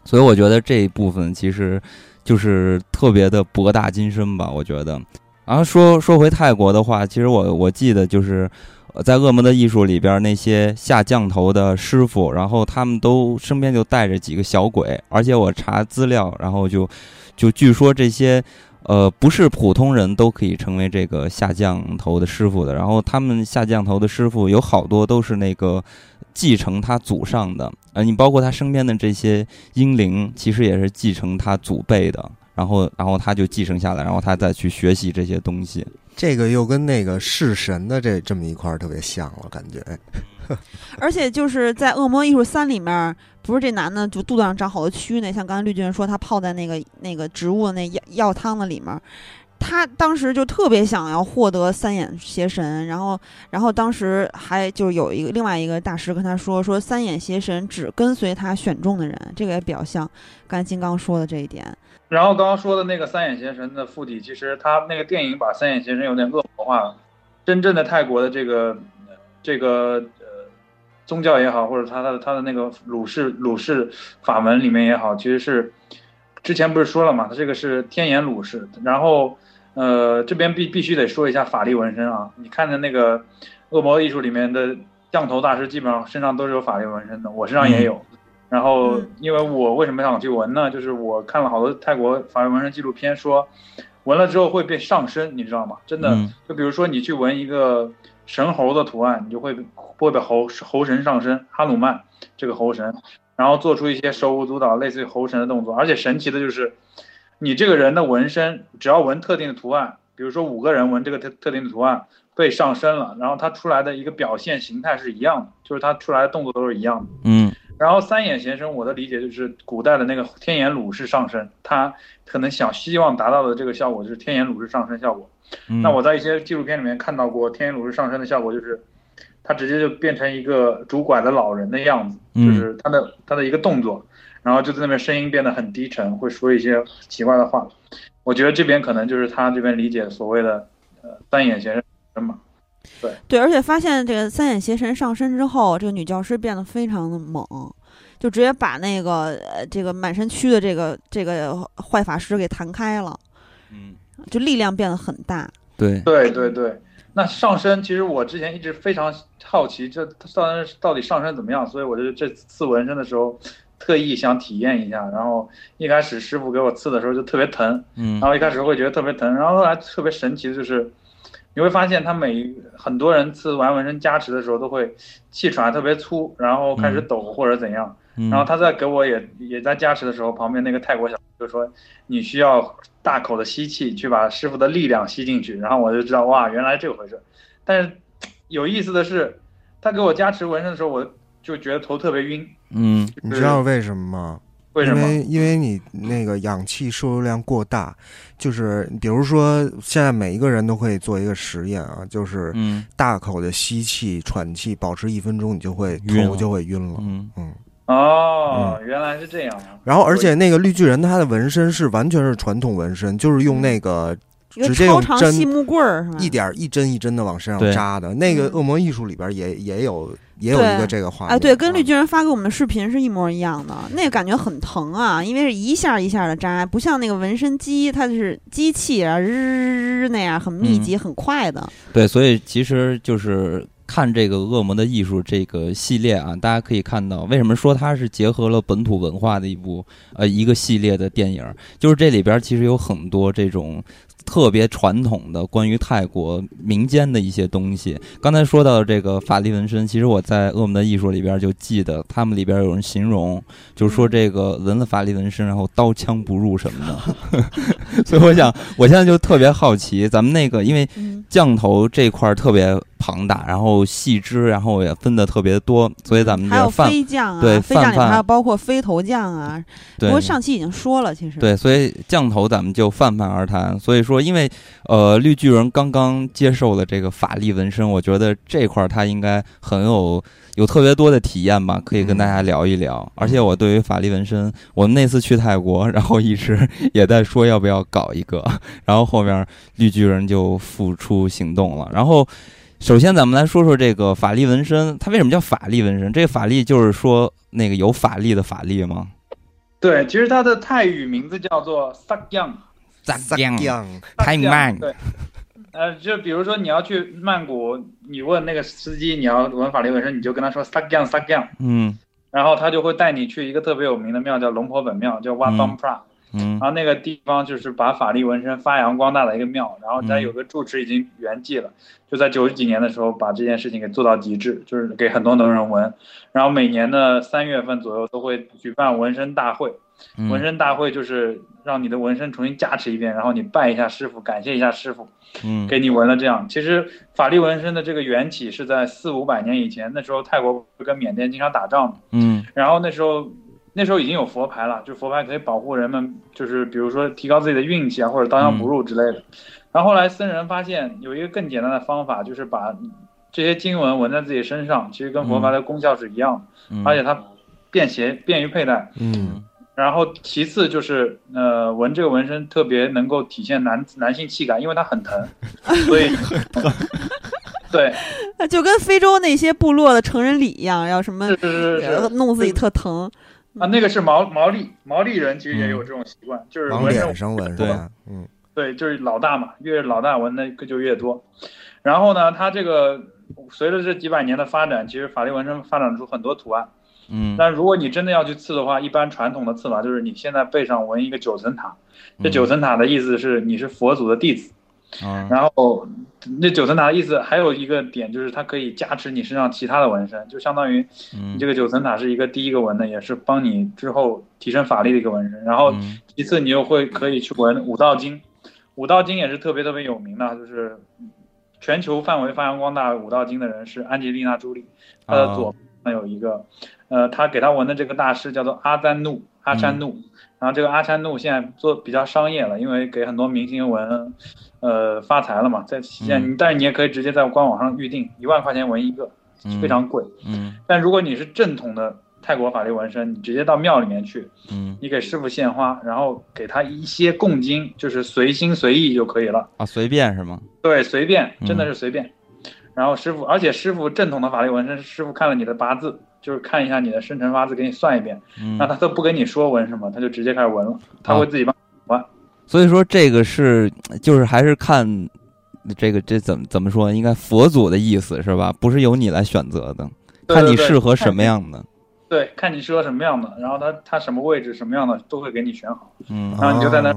所以我觉得这一部分其实就是特别的博大精深吧。我觉得，然后说说回泰国的话，其实我我记得就是。在《恶魔的艺术》里边，那些下降头的师傅，然后他们都身边就带着几个小鬼，而且我查资料，然后就，就据说这些，呃，不是普通人都可以成为这个下降头的师傅的。然后他们下降头的师傅有好多都是那个继承他祖上的，呃，你包括他身边的这些英灵，其实也是继承他祖辈的。然后，然后他就继承下来，然后他再去学习这些东西。这个又跟那个弑神的这这么一块儿特别像了，感觉。而且就是在《恶魔艺术三》里面，不是这男的就肚子上长好多蛆呢？像刚才绿巨人说，他泡在那个那个植物那药药汤子里面。他当时就特别想要获得三眼邪神，然后，然后当时还就是有一个另外一个大师跟他说，说三眼邪神只跟随他选中的人，这个也比较像刚才金刚说的这一点。然后刚刚说的那个三眼邪神的附体，其实他那个电影把三眼邪神有点恶魔化了。真正的泰国的这个这个呃宗教也好，或者他的他的那个鲁氏鲁氏法门里面也好，其实是之前不是说了嘛，他这个是天眼鲁氏，然后。呃，这边必必须得说一下法力纹身啊！你看的那个《恶魔艺术》里面的降头大师，基本上身上都是有法力纹身的，我身上也有。然后，因为我为什么想去纹呢？就是我看了好多泰国法力纹身纪录片，说纹了之后会被上身，你知道吗？真的，就比如说你去纹一个神猴的图案，你就会会被猴猴神上身，哈努曼这个猴神，然后做出一些手舞足蹈类似于猴神的动作，而且神奇的就是。你这个人的纹身，只要纹特定的图案，比如说五个人纹这个特特定的图案被上身了，然后它出来的一个表现形态是一样的，就是它出来的动作都是一样的。嗯。然后三眼斜身，我的理解就是古代的那个天眼鲁式上身，他可能想希望达到的这个效果就是天眼鲁式上身效果。那我在一些纪录片里面看到过天眼鲁式上身的效果，就是他直接就变成一个拄拐的老人的样子，就是他的他的一个动作，然后就在那边声音变得很低沉，会说一些奇怪的话。我觉得这边可能就是他这边理解所谓的呃三眼邪神嘛。对对，而且发现这个三眼邪神上身之后，这个女教师变得非常的猛，就直接把那个呃这个满身蛆的这个这个坏法师给弹开了，嗯，就力量变得很大。对对对对，那上身其实我之前一直非常好奇，这上身到底上身怎么样，所以我就这次纹身的时候特意想体验一下。然后一开始师傅给我刺的时候就特别疼，嗯，然后一开始会觉得特别疼，然后后来特别神奇的就是。你会发现，他每很多人刺完纹身加持的时候，都会气喘特别粗，然后开始抖或者怎样。然后他在给我也也在加持的时候，旁边那个泰国小就说：“你需要大口的吸气，去把师傅的力量吸进去。”然后我就知道，哇，原来这回事。但是有意思的是，他给我加持纹身的时候，我就觉得头特别晕。嗯，你知道为什么吗？为因为因为你那个氧气摄入量过大，就是比如说现在每一个人都可以做一个实验啊，就是大口的吸气、喘气，保持一分钟，你就会头就会晕了。嗯嗯哦，原来是这样。然后而且那个绿巨人他的纹身是完全是传统纹身，就是用那个。直接用针细木棍儿是吗？一点一针一针的往身上扎的。那个恶魔艺术里边也也有也有一个这个画面。哎，对，跟绿巨人发给我们的视频是一模一样的。那个感觉很疼啊，因为是一下一下的扎，不像那个纹身机，它是机器啊，日那样很密集、很快的。对，所以其实就是看这个恶魔的艺术这个系列啊，大家可以看到，为什么说它是结合了本土文化的一部呃一个系列的电影，就是这里边其实有很多这种。特别传统的关于泰国民间的一些东西。刚才说到这个法力纹身，其实我在《恶魔的艺术》里边就记得，他们里边有人形容，就是说这个纹了法力纹身，然后刀枪不入什么的。所以我想，我现在就特别好奇，咱们那个因为降头这块特别。庞大，然后细枝，然后也分的特别多，所以咱们还有飞将啊，对，飞将里还有包括飞头将啊。不过上期已经说了，其实对，所以降头咱们就泛泛而谈。所以说，因为呃，绿巨人刚刚接受了这个法力纹身，我觉得这块儿他应该很有有特别多的体验吧，可以跟大家聊一聊。而且我对于法力纹身，我们那次去泰国，然后一直也在说要不要搞一个，然后后面绿巨人就付出行动了，然后。首先，咱们来说说这个法力纹身，它为什么叫法力纹身？这个法力就是说那个有法力的法力吗？对，其实它的泰语名字叫做 “sakyang”，sakyang，太慢。对，呃，就比如说你要去曼谷，你问那个司机你要纹法力纹身，你就跟他说 “sakyang”，sakyang，嗯，然后他就会带你去一个特别有名的庙，叫龙婆本庙，叫 Wat Bang Pra。嗯，然后那个地方就是把法力纹身发扬光大的一个庙，然后它有个住持已经圆寂了，就在九十几年的时候把这件事情给做到极致，就是给很多能人纹，然后每年的三月份左右都会举办纹身大会，纹身大会就是让你的纹身重新加持一遍，然后你拜一下师傅，感谢一下师傅，嗯，给你纹了这样。其实法力纹身的这个缘起是在四五百年以前，那时候泰国跟缅甸经常打仗，嗯，然后那时候。那时候已经有佛牌了，就佛牌可以保护人们，就是比如说提高自己的运气啊，或者刀枪不入之类的。然后后来僧人发现有一个更简单的方法，就是把这些经文纹在自己身上，其实跟佛牌的功效是一样的，而且它便携、便于佩戴。嗯。然后其次就是呃，纹这个纹身特别能够体现男男性气概，因为它很疼，所以 对，就跟非洲那些部落的成人礼一样，要什么弄自己特疼。啊，那个是毛毛利毛利人，其实也有这种习惯，就是纹脸上纹，对，嗯，对，就是老大嘛，越老大纹的就越多。然后呢，他这个随着这几百年的发展，其实法令纹身发展出很多图案，嗯，但如果你真的要去刺的话，一般传统的刺法就是你现在背上纹一个九层塔，这九层塔的意思是你是佛祖的弟子。然后，那九层塔的意思还有一个点就是它可以加持你身上其他的纹身，就相当于你这个九层塔是一个第一个纹的，也是帮你之后提升法力的一个纹身。然后其次你又会可以去纹五道经，五道经也是特别特别有名的，就是全球范围发扬光大五道经的人是安吉丽娜朱莉，她的左边有一个，呃，她给她纹的这个大师叫做阿赞怒阿山怒，然后这个阿山怒现在做比较商业了，因为给很多明星纹，呃，发财了嘛，在现在，但是你也可以直接在官网上预定，一万块钱纹一个，非常贵，嗯，但如果你是正统的。泰国法律纹身，你直接到庙里面去，嗯，你给师傅献花，然后给他一些供金，就是随心随意就可以了啊，随便是吗？对，随便，真的是随便。然后师傅，而且师傅正统的法律纹身，师傅看了你的八字，就是看一下你的生辰八字，给你算一遍，那他都不跟你说纹什么，他就直接开始纹了，他会自己帮纹。所以说这个是，就是还是看这个这怎么怎么说，应该佛祖的意思是吧？不是由你来选择的，看你适合什么样的。对，看你适合什么样的，然后他他什么位置什么样的都会给你选好，嗯，然后你就在那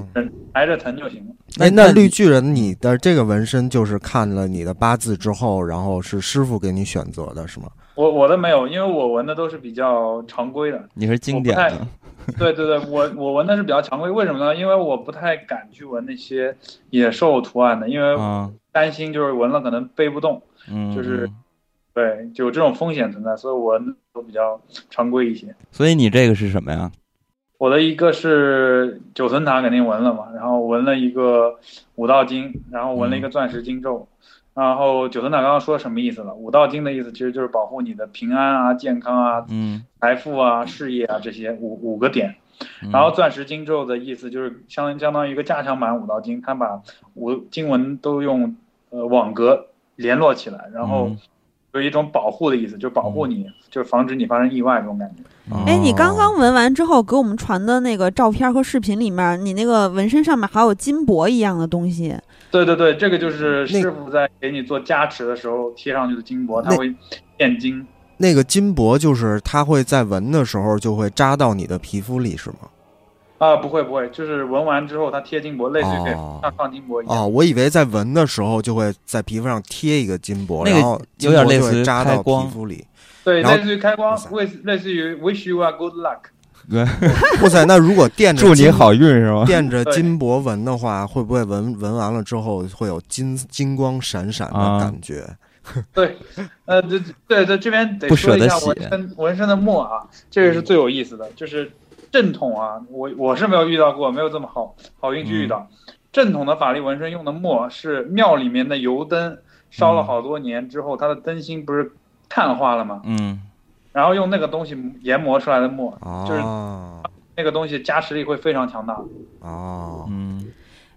挨着疼就行了。哎，那绿巨人，你的这个纹身就是看了你的八字之后，然后是师傅给你选择的，是吗？我我的没有，因为我纹的都是比较常规的。你是经典的。对对对，我我纹的是比较常规，为什么呢？因为我不太敢去纹那些野兽图案的，因为担心就是纹了可能背不动，嗯，就是。对，就有这种风险存在，所以我都比较常规一些。所以你这个是什么呀？我的一个是九层塔，肯定纹了嘛，然后纹了一个五道金，然后纹了一个钻石金咒。然后九层塔刚刚说什么意思了？五道经的意思其实就是保护你的平安啊、健康啊、嗯、财富啊、事业啊这些五五个点。然后钻石经咒的意思就是相相当于一个加强版五道经，它把五经文都用呃网格联络起来，然后。有一种保护的意思，就是保护你，就是防止你发生意外这种感觉。哎，你刚刚纹完之后给我们传的那个照片和视频里面，你那个纹身上面还有金箔一样的东西。对对对，这个就是师傅在给你做加持的时候贴上去的金箔，它会变金。那个金箔就是它会在纹的时候就会扎到你的皮肤里，是吗？啊，不会不会，就是纹完之后它贴金箔，类似于像放金箔一样。哦，我以为在纹的时候就会在皮肤上贴一个金箔，然后有点类似于扎到皮肤里。对，类似于开光，类类似于 wish you a good luck。对，哇塞，那如果垫着祝你好运是吗？垫着金箔纹的话，会不会纹纹完了之后会有金金光闪闪的感觉？对，呃，这对对这边得说一下纹身纹身的墨啊，这个是最有意思的，就是。正统啊，我我是没有遇到过，没有这么好好运气遇到。正统的法力纹身用的墨是庙里面的油灯，烧了好多年之后，它的灯芯不是碳化了吗？嗯，然后用那个东西研磨出来的墨，就是那个东西加持力会非常强大。哦，嗯，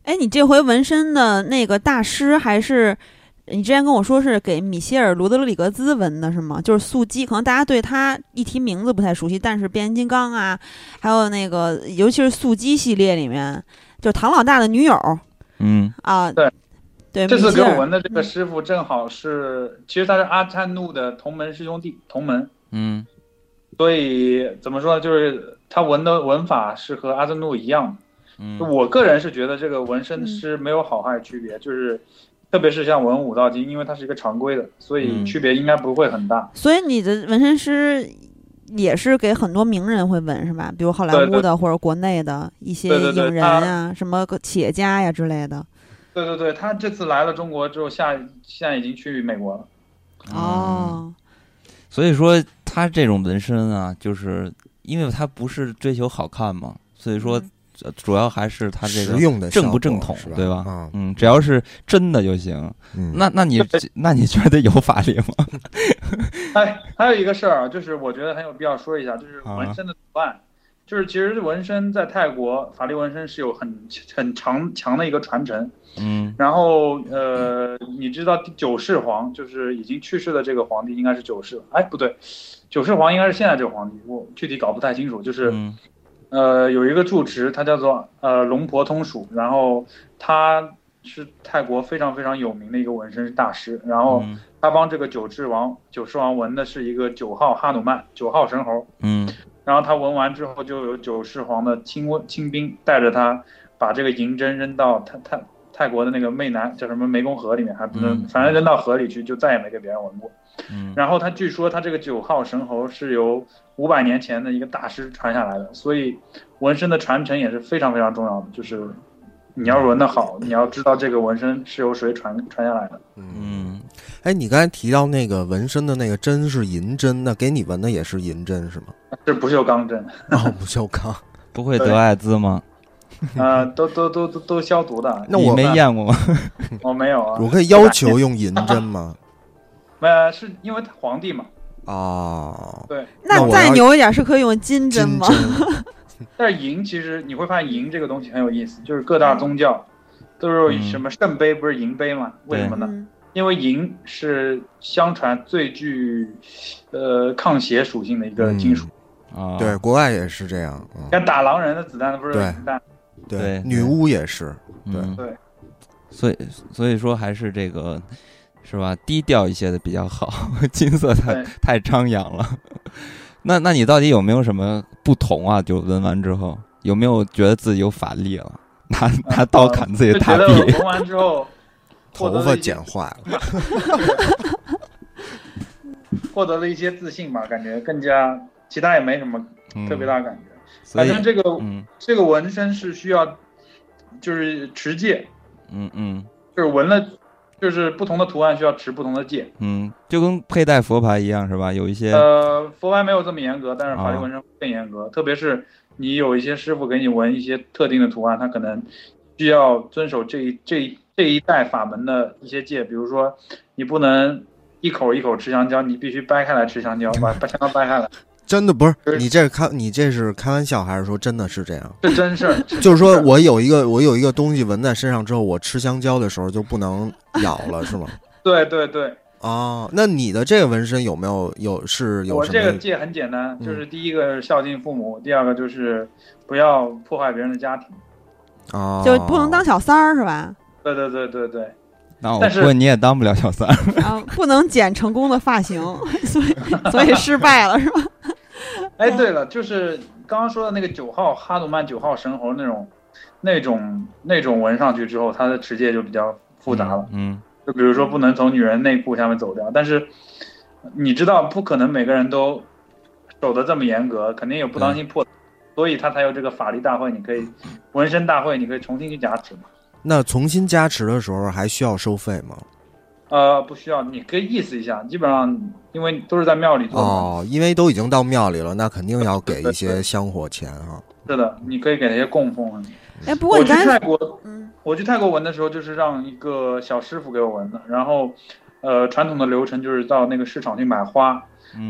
哎，你这回纹身的那个大师还是？你之前跟我说是给米歇尔·罗德里格兹纹的是吗？就是素鸡，可能大家对他一提名字不太熟悉，但是变形金刚啊，还有那个，尤其是素鸡系列里面，就是唐老大的女友，嗯啊，对对，这次给我纹的这个师傅正好是，其实他是阿灿怒的同门师兄弟，同门，嗯，所以怎么说呢？就是他纹的纹法是和阿赞怒一样，嗯，我个人是觉得这个纹身师没有好坏区别，就是。特别是像纹五道金，因为它是一个常规的，所以区别应该不会很大。所以你的纹身师也是给很多名人会纹是吧？比如好莱坞的或者国内的一些影人啊，什么企业家呀之类的。对对对，他这次来了中国之后，下现在已经去美国了。哦，所以说他这种纹身啊，就是因为他不是追求好看嘛，所以说。主要还是他这个正不正统，对吧？嗯，只要是真的就行。那那你那你觉得有法律吗？哎，还有一个事儿啊，就是我觉得很有必要说一下，就是纹身的图案，就是其实纹身在泰国法律纹身是有很很长强的一个传承。嗯，然后呃，你知道九世皇就是已经去世的这个皇帝应该是九世，哎不对，九世皇应该是现在这个皇帝，我具体搞不太清楚，就是。呃，有一个住持，他叫做呃龙婆通蜀，然后他是泰国非常非常有名的一个纹身大师，然后他帮这个九世王九世王纹的是一个九号哈努曼九号神猴，嗯，然后他纹完之后，就有九世皇的亲卫亲兵带着他把这个银针扔到泰泰泰国的那个湄南叫什么湄公河里面，还不能反正扔到河里去，就再也没给别人纹过。然后他据说他这个九号神猴是由五百年前的一个大师传下来的，所以纹身的传承也是非常非常重要的。就是你要纹的好，你要知道这个纹身是由谁传传下来的。嗯，哎，你刚才提到那个纹身的那个针是银针，那给你纹的也是银针是吗？是不锈钢针。哦，不锈钢，不会得艾滋吗？啊，都都都都都消毒的。那我没验过吗？我没有啊。我可以要求用银针吗？呃，是因为皇帝嘛。哦，对。那再牛一点是可以用金针吗？但是银其实你会发现银这个东西很有意思，就是各大宗教都是什么圣杯不是银杯吗？为什么呢？因为银是相传最具呃抗邪属性的一个金属啊。对，国外也是这样。像打狼人的子弹不是银弹？对，女巫也是。对对。所以所以说还是这个是吧？低调一些的比较好，金色太太张扬了。那那你到底有没有什么不同啊？就纹完之后，有没有觉得自己有法力了？拿拿刀砍自己的大臂？纹完之后，头发剪坏了，获得了一些自信吧，感觉更加，其他也没什么特别大感觉。反正这个这个纹身是需要，就是持戒，嗯嗯，就是纹了。就是不同的图案需要持不同的戒，嗯，就跟佩戴佛牌一样，是吧？有一些呃，佛牌没有这么严格，但是法律纹身更严格。特别是你有一些师傅给你纹一些特定的图案，他可能需要遵守这一这一这一代法门的一些戒，比如说你不能一口一口吃香蕉，你必须掰开来吃香蕉，把把香蕉掰开来。真的不是你这开你这是开玩笑还是说真的是这样？这真事儿，就是说我有一个我有一个东西纹在身上之后，我吃香蕉的时候就不能咬了，是吗？对对对。哦，那你的这个纹身有没有有是有？我这个戒很简单，就是第一个孝敬父母，第二个就是不要破坏别人的家庭。哦。就不能当小三儿是吧？对对对对对。那我问你也当不了小三儿。啊，不能剪成功的发型，所以所以失败了是吧？哎，对了，就是刚刚说的那个九号哈努曼九号神猴那种，那种那种纹上去之后，它的持戒就比较复杂了。嗯，就比如说不能从女人内裤下面走掉，但是你知道不可能每个人都守得这么严格，肯定有不当心破，所以他才有这个法力大会，你可以纹身大会，你可以重新去加持嘛。那重新加持的时候还需要收费吗？呃，不需要，你可以意思一下，基本上因为都是在庙里做哦，因为都已经到庙里了，那肯定要给一些香火钱啊。是的，你可以给那些供奉。哎，不过我去泰国，我去泰国纹的时候，就是让一个小师傅给我纹的。然后，呃，传统的流程就是到那个市场去买花，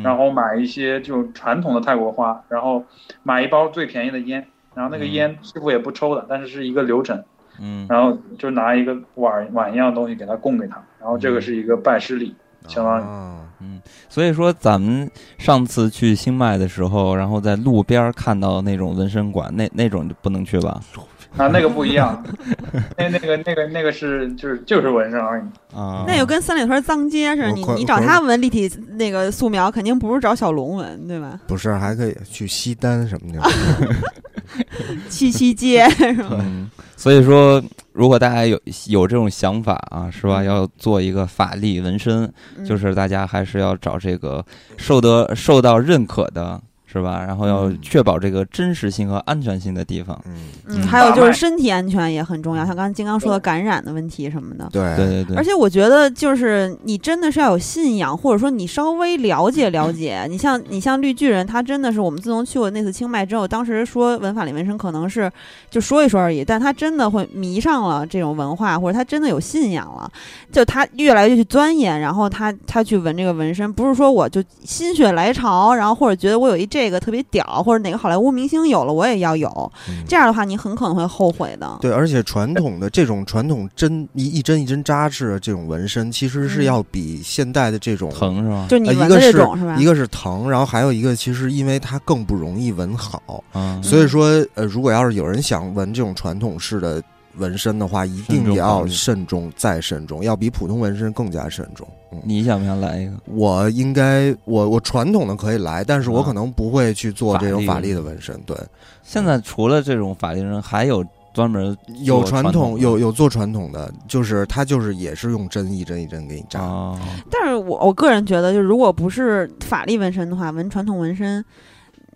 然后买一些就传统的泰国花，然后买一包最便宜的烟，然后那个烟师傅也不抽的，但是是一个流程。嗯，然后就拿一个碗碗一样的东西给他供给他，然后这个是一个拜师礼，相当于，嗯，所以说咱们上次去清迈的时候，然后在路边看到那种纹身馆，那那种就不能去吧？啊，那个不一样，那那个那个那个是就是就是纹身而已啊。那就跟三里屯脏街似的，你你找他纹立体那个素描，肯定不是找小龙纹，对吧？不是，还可以去西单什么的，七七街是吧？所以说，如果大家有有这种想法啊，是吧？要做一个法力纹身，就是大家还是要找这个受得受到认可的。是吧？然后要确保这个真实性和安全性的地方。嗯嗯，还有就是身体安全也很重要，像刚才金刚说的感染的问题什么的。对对对对。而且我觉得，就是你真的是要有信仰，或者说你稍微了解了解。你像你像绿巨人，他真的是我们自从去过那次清迈之后，当时说文法里纹身可能是就说一说而已，但他真的会迷上了这种文化，或者他真的有信仰了，就他越来越去钻研，然后他他去纹这个纹身，不是说我就心血来潮，然后或者觉得我有一这。这个特别屌，或者哪个好莱坞明星有了，我也要有。这样的话，你很可能会后悔的。对，而且传统的这种传统针一一针一针扎制的这种纹身，其实是要比现代的这种疼是吧？就你纹的这种是吧？一个是疼，然后还有一个，其实因为它更不容易纹好。所以说，呃，如果要是有人想纹这种传统式的。纹身的话，一定也要慎重再慎重，要比普通纹身更加慎重。你想不想来一个？我应该，我我传统的可以来，但是我可能不会去做这种法力的纹身。对，现在除了这种法力人，还有专门有传统有有做传统的，就是他就是也是用针一针一针给你扎。但是我我个人觉得，就如果不是法力纹身的话，纹传统纹身。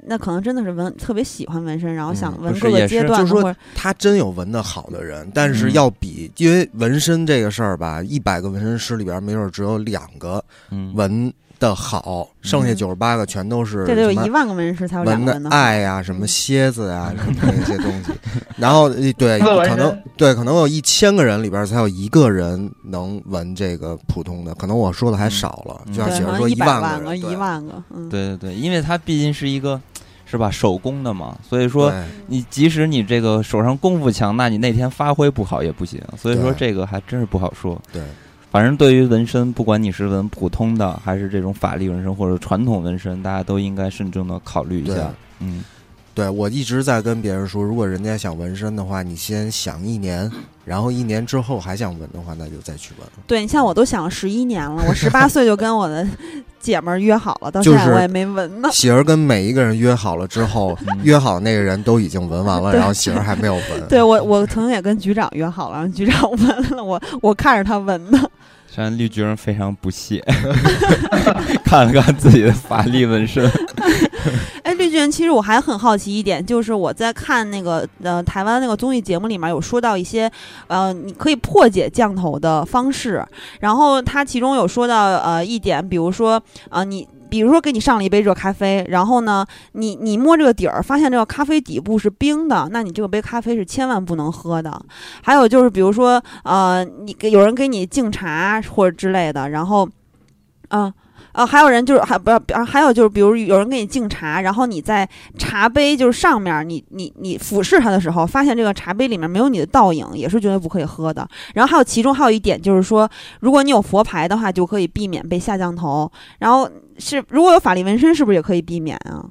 那可能真的是纹特别喜欢纹身，然后想纹各个阶段。就是说，他真有纹的好的人，但是要比，因为纹身这个事儿吧，一百个纹身师里边，没准只有两个纹。的好，剩下九十八个全都是这得有一万个纹身师才有纹的爱呀，什么蝎子呀，什么那些东西。然后对，可能对，可能有一千个人里边才有一个人能纹这个普通的。可能我说的还少了，就像写着说一万个，一万个。对对对，因为它毕竟是一个是吧手工的嘛，所以说你即使你这个手上功夫强，那你那天发挥不好也不行。所以说这个还真是不好说。对。反正对于纹身，不管你是纹普通的，还是这种法力纹身或者传统纹身，大家都应该慎重的考虑一下。嗯，对我一直在跟别人说，如果人家想纹身的话，你先想一年，然后一年之后还想纹的话，那就再去纹。对你像我都想了十一年了，我十八 岁就跟我的姐们儿约好了，到现在我也没纹呢。喜儿跟每一个人约好了之后，约好那个人都已经纹完了，然后喜儿还没有纹。对我，我曾经也跟局长约好了，让局长纹了，我我看着他纹的。虽然绿巨人非常不屑，看了看自己的法力纹身。哎，绿巨人，其实我还很好奇一点，就是我在看那个呃台湾那个综艺节目里面有说到一些呃你可以破解降头的方式，然后他其中有说到呃一点，比如说啊你。比如说给你上了一杯热咖啡，然后呢，你你摸这个底儿，发现这个咖啡底部是冰的，那你这个杯咖啡是千万不能喝的。还有就是，比如说，呃，你给有人给你敬茶或者之类的，然后，嗯。啊，还有人就是还不要，还有就是，比如有人给你敬茶，然后你在茶杯就是上面，你你你俯视它的时候，发现这个茶杯里面没有你的倒影，也是绝对不可以喝的。然后还有其中还有一点就是说，如果你有佛牌的话，就可以避免被下降头。然后是如果有法力纹身，是不是也可以避免啊？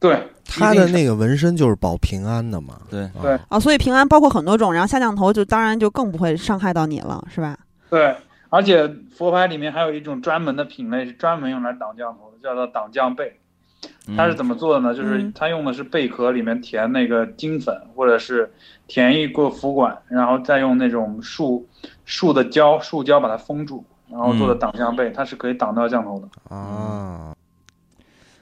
对，他的那个纹身就是保平安的嘛。对对啊，所以平安包括很多种，然后下降头就当然就更不会伤害到你了，是吧？对。而且佛牌里面还有一种专门的品类，是专门用来挡降头的，叫做挡降贝。它是怎么做的呢？就是它用的是贝壳里面填那个金粉，或者是填一个符管，然后再用那种树树的胶、树胶把它封住，然后做的挡降贝，它是可以挡到降头的。啊，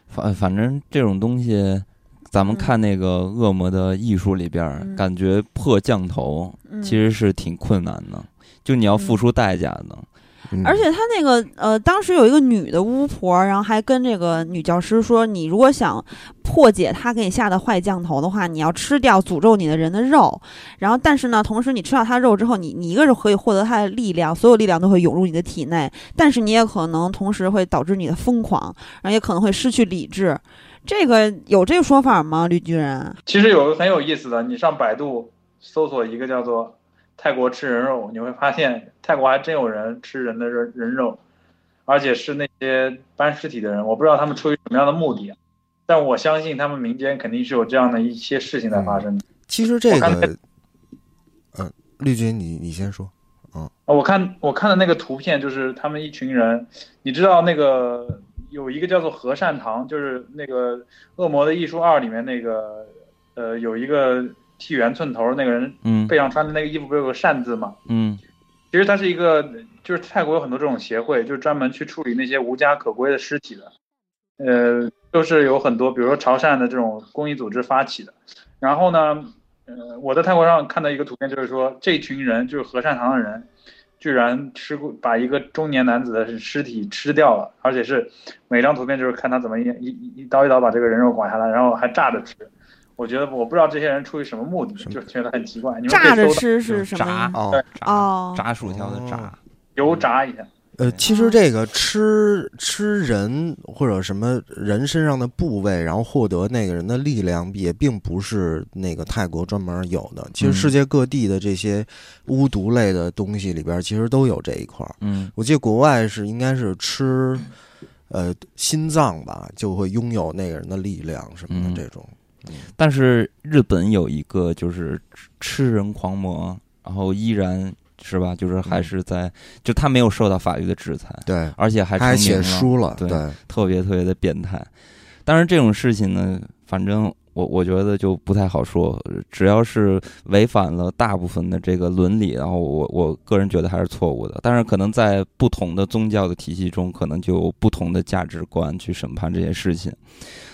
反反正这种东西，咱们看那个恶魔的艺术里边，感觉破降头其实是挺困难的。就你要付出代价的，而且他那个呃，当时有一个女的巫婆，然后还跟这个女教师说，你如果想破解他给你下的坏降头的话，你要吃掉诅咒你的人的肉，然后但是呢，同时你吃掉他肉之后，你你一个是可以获得他的力量，所有力量都会涌入你的体内，但是你也可能同时会导致你的疯狂，然后也可能会失去理智。这个有这个说法吗？绿巨人？其实有个很有意思的，你上百度搜索一个叫做。泰国吃人肉，你会发现泰国还真有人吃人的人人肉，而且是那些搬尸体的人。我不知道他们出于什么样的目的，但我相信他们民间肯定是有这样的一些事情在发生的。其实这个，嗯，绿军，你你先说。嗯，我看我看的那个图片就是他们一群人，你知道那个有一个叫做和善堂，就是那个《恶魔的艺术二》里面那个，呃，有一个。剃圆寸头那个人，嗯，背上穿的那个衣服不是有个善字吗？嗯，其实他是一个，就是泰国有很多这种协会，就是专门去处理那些无家可归的尸体的，呃，都是有很多，比如说潮汕的这种公益组织发起的。然后呢，呃，我在泰国上看到一个图片，就是说这群人就是和善堂的人，居然吃过把一个中年男子的尸体吃掉了，而且是每张图片就是看他怎么一一一刀一刀把这个人肉刮下来，然后还炸着吃。我觉得我不知道这些人出于什么目的，就觉得很奇怪。炸着吃是什么？炸哦，炸薯条的炸，油炸一下。呃，其实这个吃吃人或者什么人身上的部位，然后获得那个人的力量，也并不是那个泰国专门有的。其实世界各地的这些巫毒类的东西里边，其实都有这一块儿。嗯，我记得国外是应该是吃呃心脏吧，就会拥有那个人的力量什么的这种。但是日本有一个就是吃人狂魔，然后依然是吧，就是还是在，就他没有受到法律的制裁，对，而且还还写书了，对，特别特别的变态。当然这种事情呢，反正我我觉得就不太好说。只要是违反了大部分的这个伦理，然后我我个人觉得还是错误的。但是可能在不同的宗教的体系中，可能就有不同的价值观去审判这些事情。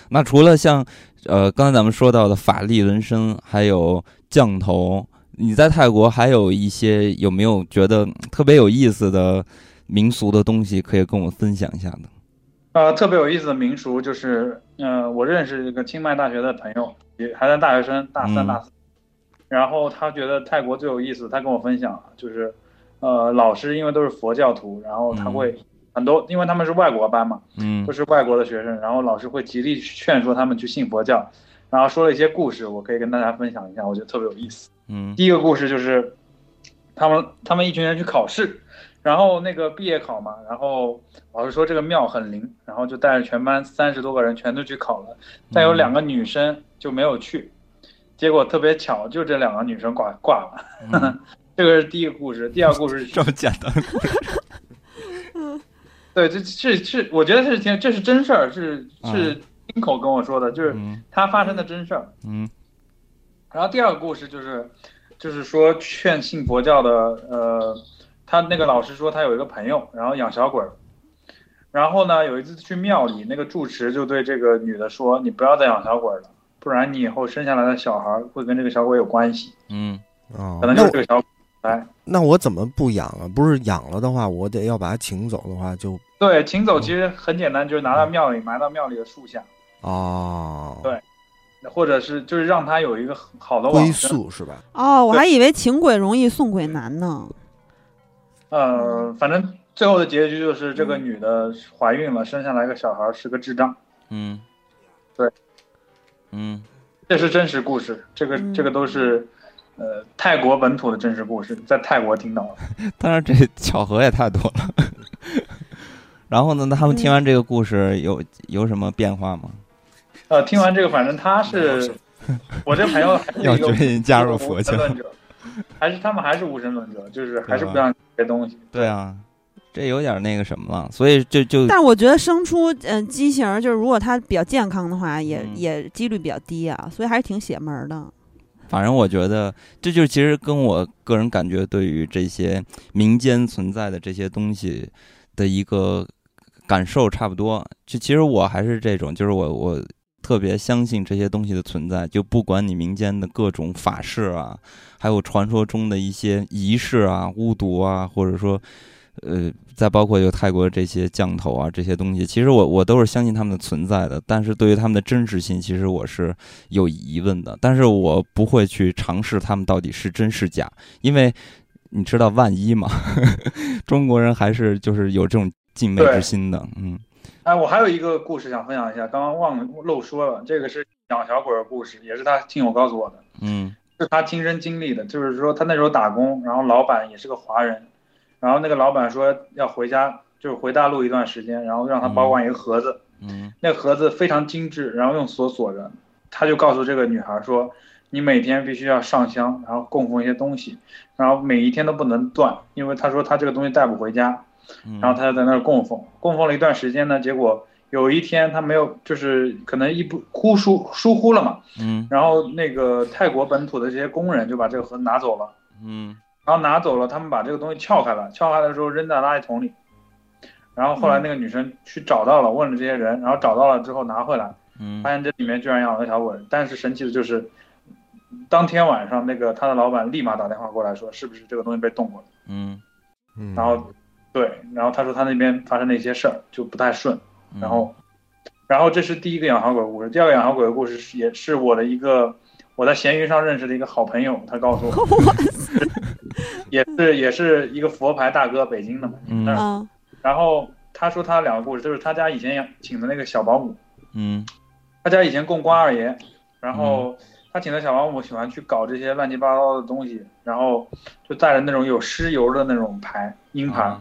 那除了像呃刚才咱们说到的法力纹身，还有降头，你在泰国还有一些有没有觉得特别有意思的民俗的东西可以跟我分享一下呢？呃，特别有意思的民俗就是，嗯，我认识一个清迈大学的朋友，也还在大学生大三、大四，然后他觉得泰国最有意思，他跟我分享，就是，呃，老师因为都是佛教徒，然后他会很多，因为他们是外国班嘛，嗯，都是外国的学生，然后老师会极力劝说他们去信佛教，然后说了一些故事，我可以跟大家分享一下，我觉得特别有意思。嗯，第一个故事就是，他们他们一群人去考试。然后那个毕业考嘛，然后老师说这个庙很灵，然后就带着全班三十多个人全都去考了，但有两个女生就没有去，结果特别巧，就这两个女生挂挂了。这个是第一个故事，第二个故事这么简单。对，这是是，我觉得是挺，这是真事儿，是是亲口跟我说的，就是他发生的真事儿。嗯。然后第二个故事就是，就是说劝信佛教的呃。他那个老师说，他有一个朋友，然后养小鬼儿，然后呢，有一次去庙里，那个住持就对这个女的说：“你不要再养小鬼了，不然你以后生下来的小孩会跟这个小鬼有关系。”嗯，哦，可能就是这个小鬼。哎，那我怎么不养啊？不是养了的话，我得要把它请走的话，就对，请走其实很简单，就是拿到庙里埋到庙里的树下。哦，对，或者是就是让他有一个好的归宿，是吧？哦，我还以为请鬼容易送鬼难呢。呃，反正最后的结局就是这个女的怀孕了，生下来个小孩是个智障。嗯，对，嗯，这是真实故事，这个这个都是呃泰国本土的真实故事，在泰国听到的。当然，这巧合也太多了。然后呢，那他们听完这个故事有有什么变化吗？呃，听完这个，反正他是 我这朋友要决定加入佛教。还是他们还是无神论者，就是还是不让这些东西。对啊，这有点那个什么了，所以就就。但我觉得生出嗯畸形，就是如果他比较健康的话，也也几率比较低啊，所以还是挺邪门的。反正我觉得，这就是其实跟我个人感觉对于这些民间存在的这些东西的一个感受差不多。就其实我还是这种，就是我我。特别相信这些东西的存在，就不管你民间的各种法事啊，还有传说中的一些仪式啊、巫毒啊，或者说，呃，再包括就泰国这些降头啊这些东西，其实我我都是相信他们的存在的。但是对于他们的真实性，其实我是有疑问的。但是我不会去尝试他们到底是真是假，因为你知道万一嘛，中国人还是就是有这种敬畏之心的，嗯。哎，我还有一个故事想分享一下，刚刚忘了漏说了，这个是养小鬼的故事，也是他亲友告诉我的，嗯，是他亲身经历的，就是说他那时候打工，然后老板也是个华人，然后那个老板说要回家，就是回大陆一段时间，然后让他保管一个盒子，嗯，那盒子非常精致，然后用锁锁着，他就告诉这个女孩说，你每天必须要上香，然后供奉一些东西，然后每一天都不能断，因为他说他这个东西带不回家。然后他就在那儿供奉，供奉了一段时间呢，结果有一天他没有，就是可能一不忽疏疏忽了嘛，嗯，然后那个泰国本土的这些工人就把这个盒子拿走了，嗯，然后拿走了，他们把这个东西撬开了，撬开的时候扔在垃圾桶里，然后后来那个女生去找到了，问了这些人，然后找到了之后拿回来，嗯，发现这里面居然养了个小鬼，但是神奇的就是，当天晚上那个他的老板立马打电话过来说，是不是这个东西被动过了，嗯，然后。对，然后他说他那边发生了一些事儿，就不太顺，然后，然后这是第一个养小鬼的故事，第二个养小鬼的故事是也是我的一个我在闲鱼上认识的一个好朋友，他告诉我 也是也是一个佛牌大哥，北京的嘛，嗯，然后他说他两个故事，就是他家以前养请的那个小保姆，嗯，他家以前供关二爷，然后他请的小保姆喜欢去搞这些乱七八糟的东西，然后就带着那种有尸油的那种牌阴牌。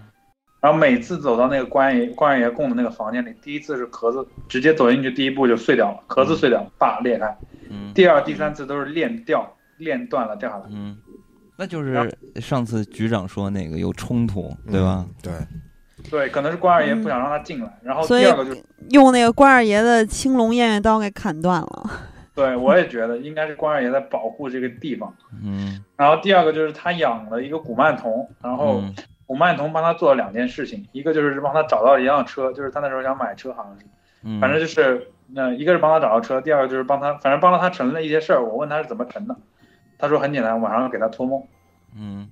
然后每次走到那个关爷关二爷供的那个房间里，第一次是壳子直接走进去，第一步就碎掉了，壳子碎掉，叭裂开。嗯。第二、第三次都是链掉，链断了掉下来。嗯。那就是上次局长说那个有冲突，对吧？对。对，可能是关二爷不想让他进来，然后第二个就是用那个关二爷的青龙偃月刀给砍断了。对，我也觉得应该是关二爷在保护这个地方。嗯。然后第二个就是他养了一个古曼童，然后古曼童帮他做了两件事情，一个就是帮他找到一辆车，就是他那时候想买车，好像是，反正就是那一个是帮他找到车，第二个就是帮他，反正帮了他成了一些事儿。我问他是怎么成的，他说很简单，晚上给他托梦。嗯。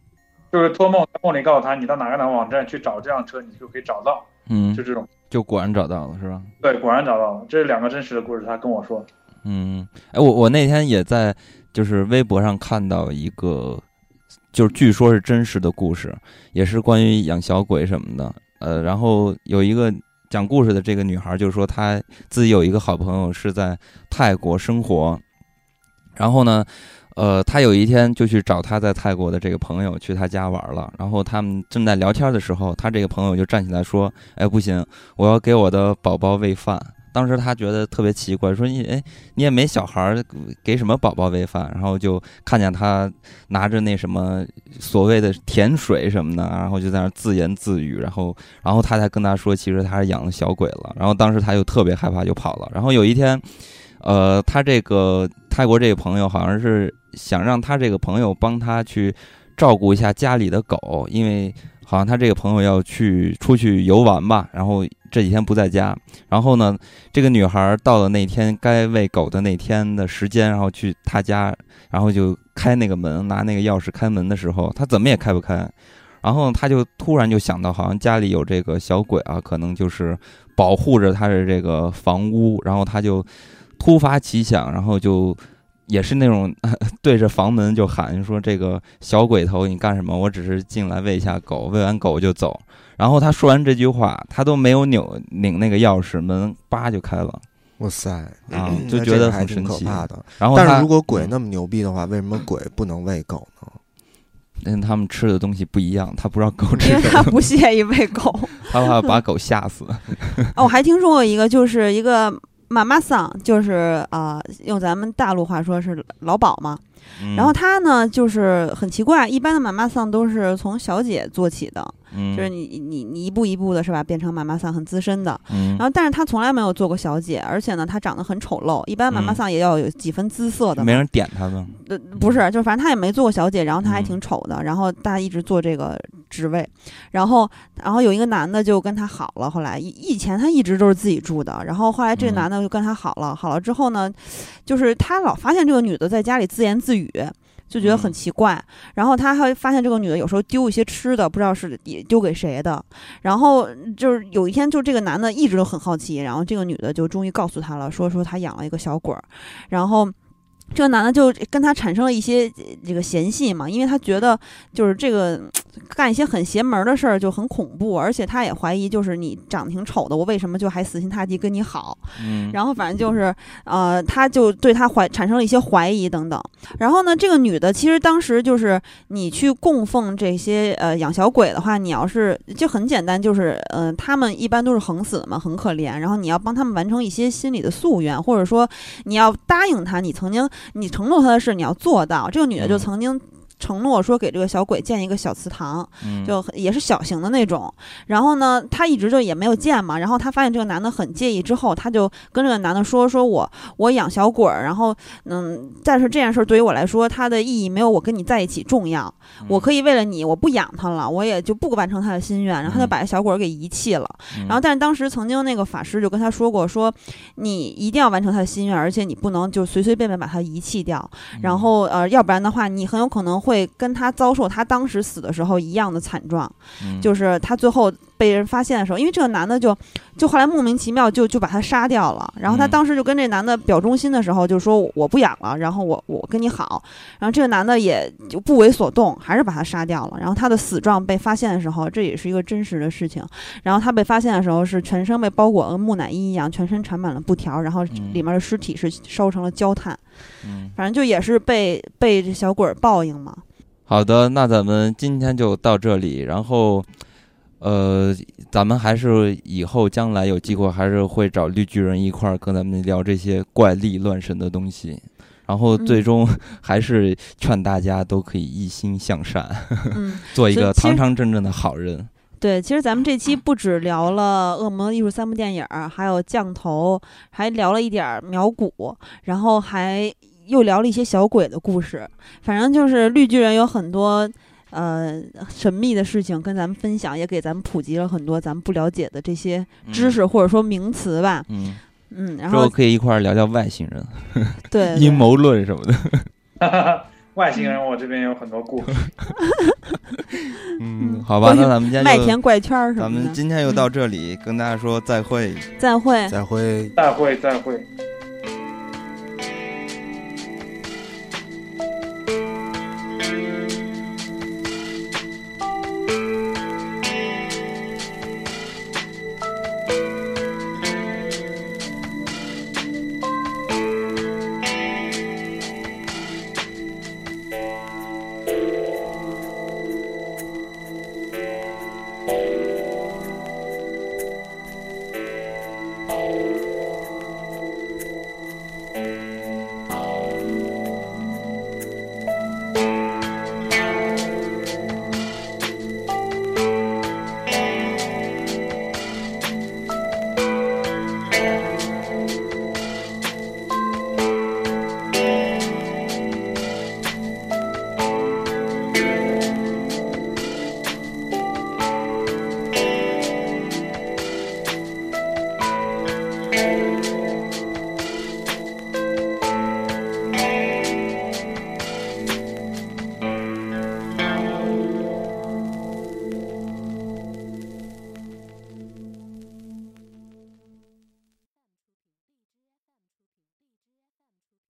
就是托梦，梦里告诉他，你到哪个哪个网站去找这辆车，你就可以找到。嗯，就这种，就果然找到了，是吧？对，果然找到了。这是两个真实的故事，他跟我说。嗯，哎，我我那天也在就是微博上看到一个，就是据说是真实的故事，也是关于养小鬼什么的。呃，然后有一个讲故事的这个女孩，就是说她自己有一个好朋友是在泰国生活，然后呢。呃，他有一天就去找他在泰国的这个朋友去他家玩了，然后他们正在聊天的时候，他这个朋友就站起来说：“哎，不行，我要给我的宝宝喂饭。”当时他觉得特别奇怪，说：“你哎，你也没小孩儿，给什么宝宝喂饭？”然后就看见他拿着那什么所谓的甜水什么的，然后就在那自言自语，然后，然后他才跟他说，其实他是养了小鬼了。然后当时他就特别害怕，就跑了。然后有一天，呃，他这个泰国这个朋友好像是。想让他这个朋友帮他去照顾一下家里的狗，因为好像他这个朋友要去出去游玩吧，然后这几天不在家。然后呢，这个女孩到了那天该喂狗的那天的时间，然后去他家，然后就开那个门，拿那个钥匙开门的时候，他怎么也开不开。然后他就突然就想到，好像家里有这个小鬼啊，可能就是保护着他的这个房屋。然后他就突发奇想，然后就。也是那种 对着房门就喊说：“这个小鬼头，你干什么？我只是进来喂一下狗，喂完狗就走。”然后他说完这句话，他都没有扭拧那个钥匙，门叭就开了。哇塞啊，就觉得很神奇。的。然后，但是如果鬼那么牛逼的话，为什么鬼不能喂狗呢？因 为他们吃的东西不一样，他不知道狗吃。因为他不屑于喂狗，他怕把狗吓死。哦，我还听说过一个，就是一个。妈妈桑就是啊，用咱们大陆话说是老鸨嘛。然后他呢，就是很奇怪，一般的妈妈桑都是从小姐做起的。就是你你你一步一步的是吧，变成妈妈桑很资深的，然后但是他从来没有做过小姐，而且呢，他长得很丑陋。一般妈妈桑也要有几分姿色的。没人点他吗？呃，不是，就是反正他也没做过小姐，然后他还挺丑的，然后大家一直做这个职位，然后然后有一个男的就跟他好了，后来以以前他一直都是自己住的，然后后来这个男的就跟他好了，好了之后呢，就是他老发现这个女的在家里自言自语。就觉得很奇怪，然后他还发现这个女的有时候丢一些吃的，不知道是也丢给谁的。然后就是有一天，就这个男的一直都很好奇，然后这个女的就终于告诉他了，说说他养了一个小鬼儿，然后。这个男的就跟他产生了一些这个嫌隙嘛，因为他觉得就是这个干一些很邪门的事儿就很恐怖，而且他也怀疑就是你长得挺丑的，我为什么就还死心塌地跟你好？嗯，然后反正就是呃，他就对他怀产生了一些怀疑等等。然后呢，这个女的其实当时就是你去供奉这些呃养小鬼的话，你要是就很简单，就是呃他们一般都是横死的嘛，很可怜。然后你要帮他们完成一些心理的夙愿，或者说你要答应他，你曾经。你承诺他的事，你要做到。这个女的就曾经。承诺说给这个小鬼建一个小祠堂，就也是小型的那种。然后呢，他一直就也没有建嘛。然后他发现这个男的很介意之后，他就跟这个男的说：“说我我养小鬼儿，然后嗯，但是这件事对于我来说，它的意义没有我跟你在一起重要。我可以为了你，我不养他了，我也就不完成他的心愿。然后他就把小鬼儿给遗弃了。然后，但是当时曾经那个法师就跟他说过，说你一定要完成他的心愿，而且你不能就随随便便把他遗弃掉。然后呃，要不然的话，你很有可能。会跟他遭受他当时死的时候一样的惨状，就是他最后。被人发现的时候，因为这个男的就，就后来莫名其妙就就把他杀掉了。然后他当时就跟这男的表忠心的时候，就说我不养了，然后我我跟你好。然后这个男的也就不为所动，还是把他杀掉了。然后他的死状被发现的时候，这也是一个真实的事情。然后他被发现的时候是全身被包裹跟木乃伊一样，全身缠满了布条，然后里面的尸体是烧成了焦炭。嗯，反正就也是被被这小鬼报应嘛。好的，那咱们今天就到这里，然后。呃，咱们还是以后将来有机会，还是会找绿巨人一块儿跟咱们聊这些怪力乱神的东西，然后最终还是劝大家都可以一心向善，做一个堂堂正正的好人。对，其实咱们这期不止聊了《恶魔艺术》三部电影，还有降头，还聊了一点苗鼓，然后还又聊了一些小鬼的故事。反正就是绿巨人有很多呃神秘的事情跟咱们分享，也给咱们普及了很多咱们不了解的这些知识或者说名词吧。嗯。嗯，然后可以一块儿聊聊外星人，对阴谋论什么的。外星人，我这边有很多故事。嗯，好吧，那咱们今天麦田怪圈什么咱们今天又到这里，跟大家说再会，再会，再会，再会，再会。